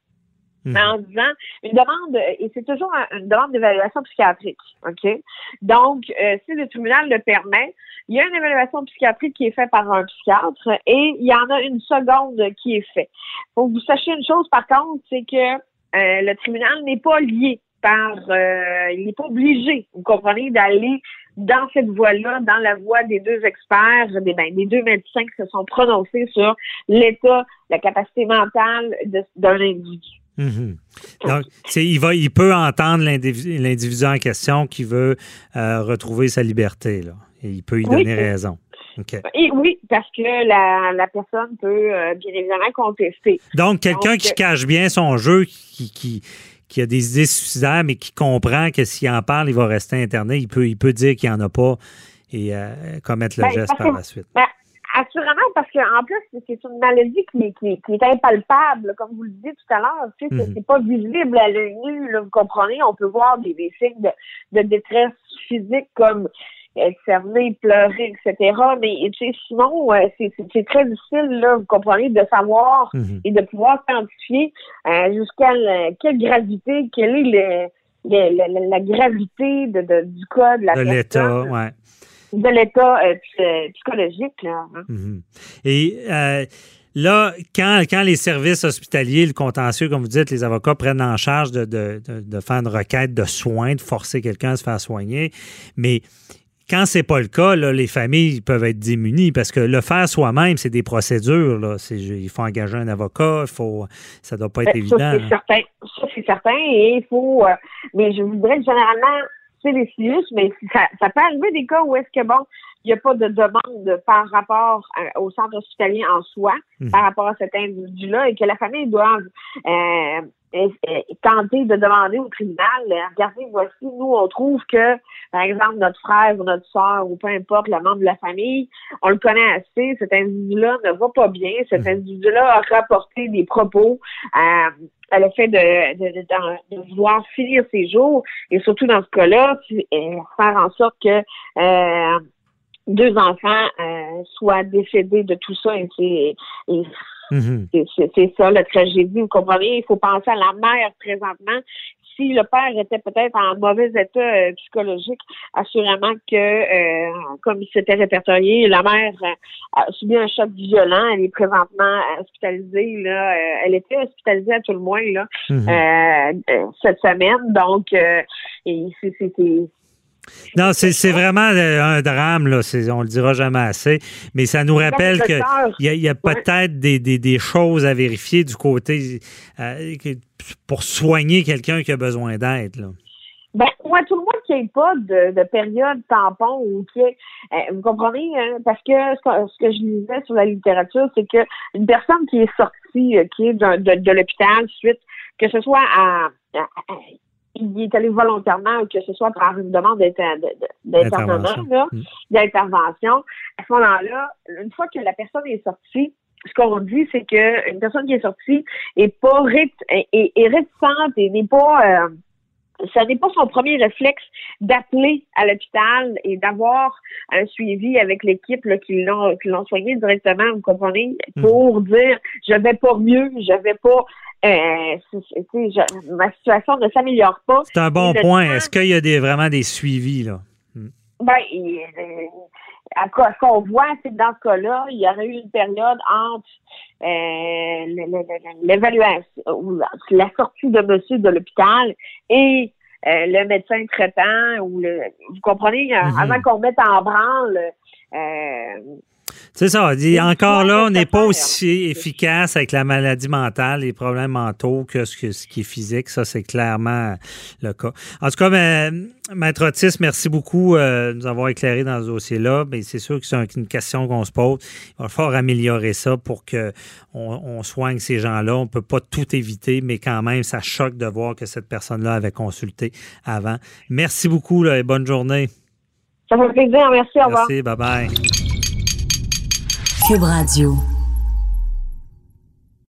Mhm. en disant une demande, et c'est toujours une demande d'évaluation psychiatrique, OK? Donc, euh, si le tribunal le permet, il y a une évaluation psychiatrique qui est faite par un psychiatre et il y en a une seconde qui est faite. Faut que vous sachiez une chose, par contre, c'est que euh, le tribunal n'est pas lié par, euh, il n'est pas obligé, vous comprenez, d'aller dans cette voie-là, dans la voie des deux experts, des, ben, des deux médecins qui se sont prononcés sur l'état, la capacité mentale d'un individu. Mhm. Donc, il, va, il peut entendre l'individu en question qui veut euh, retrouver sa liberté. Là, et il peut y donner raison. Et oui, parce que la, personne peut euh, bien évidemment contester. Donc, quelqu'un qui cache bien son jeu, qui, qui, qui, a des idées suicidaires, mais qui comprend que s'il en parle, il va rester interné, il peut, il peut dire qu'il n'y en a pas et euh, commettre le ben, geste par la suite. Ben, Assurément, parce qu'en plus, c'est une maladie qui, qui, qui, est impalpable, comme vous le disiez tout à l'heure. Tu sais, mhm. c'est pas visible à l'œil nu, vous comprenez? On peut voir des, des signes de, de, détresse physique comme être cerné, pleurer, etc. Mais tu sais, sinon, c'est très difficile, là, vous comprenez, de savoir mhm. et de pouvoir quantifier euh, jusqu'à quelle gravité, quelle est le, la, gravité de, de, du cas de la de l'état, ouais de l'état euh, psychologique. Là, hein. mhm. Et euh, là, quand, quand les services hospitaliers, le contentieux, comme vous dites, les avocats prennent en charge de, de, de, faire une requête de soins, de forcer quelqu'un à se faire soigner, mais quand c'est pas le cas, là, les familles peuvent être démunies parce que le faire soi-même, c'est des procédures. Là. il faut engager un avocat, il faut, ça doit pas être ben, évident. Ça, c'est certain. Ça, c'est certain. Et il faut. Euh, mais je voudrais généralement les CIUS, mais ça, ça peut arriver des cas où est-ce que, bon, il n'y a pas de demande par rapport au centre hospitalier en soi, mhm. par rapport à cet individu-là, et que la famille doit euh, tenter de demander au tribunal, euh, regardez, voici, nous, on trouve que, par exemple, notre frère ou notre soeur, ou peu importe le membre de la famille, on le connaît assez, cet individu-là ne va pas bien, cet mhm. individu-là a rapporté des propos euh, à le fait de, de, de, vouloir finir ses jours, et surtout dans ce cas-là, faire en sorte que euh, deux enfants euh, soient décédés de tout ça. Et c'est c'est ça la tragédie. Vous comprenez? Il faut penser à la mère présentement. Si le père était peut-être en mauvais état euh, psychologique, assurément que, euh, comme il s'était répertorié, la mère a subi un choc violent. Elle est présentement hospitalisée. Là, elle était hospitalisée à tout le moins là mhm. cette semaine. Donc, c'est non, c'est vraiment euh, un drame, là. on le dira jamais assez. Mais ça nous rappelle qu'il y a, y a peut-être des, des, choses à vérifier du côté euh, pour soigner quelqu'un qui a besoin d'aide. Ben, moi, tout le monde qui n'ait pas de, de, période tampon ou qui est, euh, vous comprenez, hein, parce que ce, que je lisais sur la littérature, c'est que une personne qui est sortie, euh, qui est de, de, l'hôpital suite, que ce soit à, il est allé volontairement que ce soit par une demande d'intervention, mm. d'intervention, à ce moment-là, une fois que la personne est sortie, ce qu'on dit, c'est qu'une personne qui est sortie est pas est, est, réticente et n'est pas euh, ça n'est pas son premier réflexe d'appeler à l'hôpital et d'avoir un suivi avec l'équipe qui l'ont qui l'ont soigné directement, vous comprenez, hmm. pour dire je vais pas mieux, je vais pas euh, ma situation ne s'améliore pas. C'est un bon point. Est-ce qu'il y a des, vraiment des suivis là? Hmm. Ben, ce qu'on voit, c'est que dans ce cas-là, il y aurait eu une période entre euh, l'évaluation ou la sortie de monsieur de l'hôpital et euh, le médecin traitant ou le vous comprenez, euh, mhm. avant qu'on mette en branle c'est ça. Dit, encore là, on n'est pas aussi efficace avec la maladie mentale, les problèmes mentaux que ce, qui est physique. Ça, c'est clairement le cas. En tout cas, Maître Otis, merci beaucoup euh, de nous avoir éclairé dans ce dossier-là. Mais c'est sûr que c'est une question qu'on se pose. Il va falloir améliorer ça pour qu'on on soigne ces gens-là. On ne peut pas tout éviter, mais quand même, ça choque de voir que cette personne-là avait consulté avant. Merci beaucoup et bonne journée. Ça fait plaisir. Merci. Au revoir. Merci. Bye-bye. Cube Radio.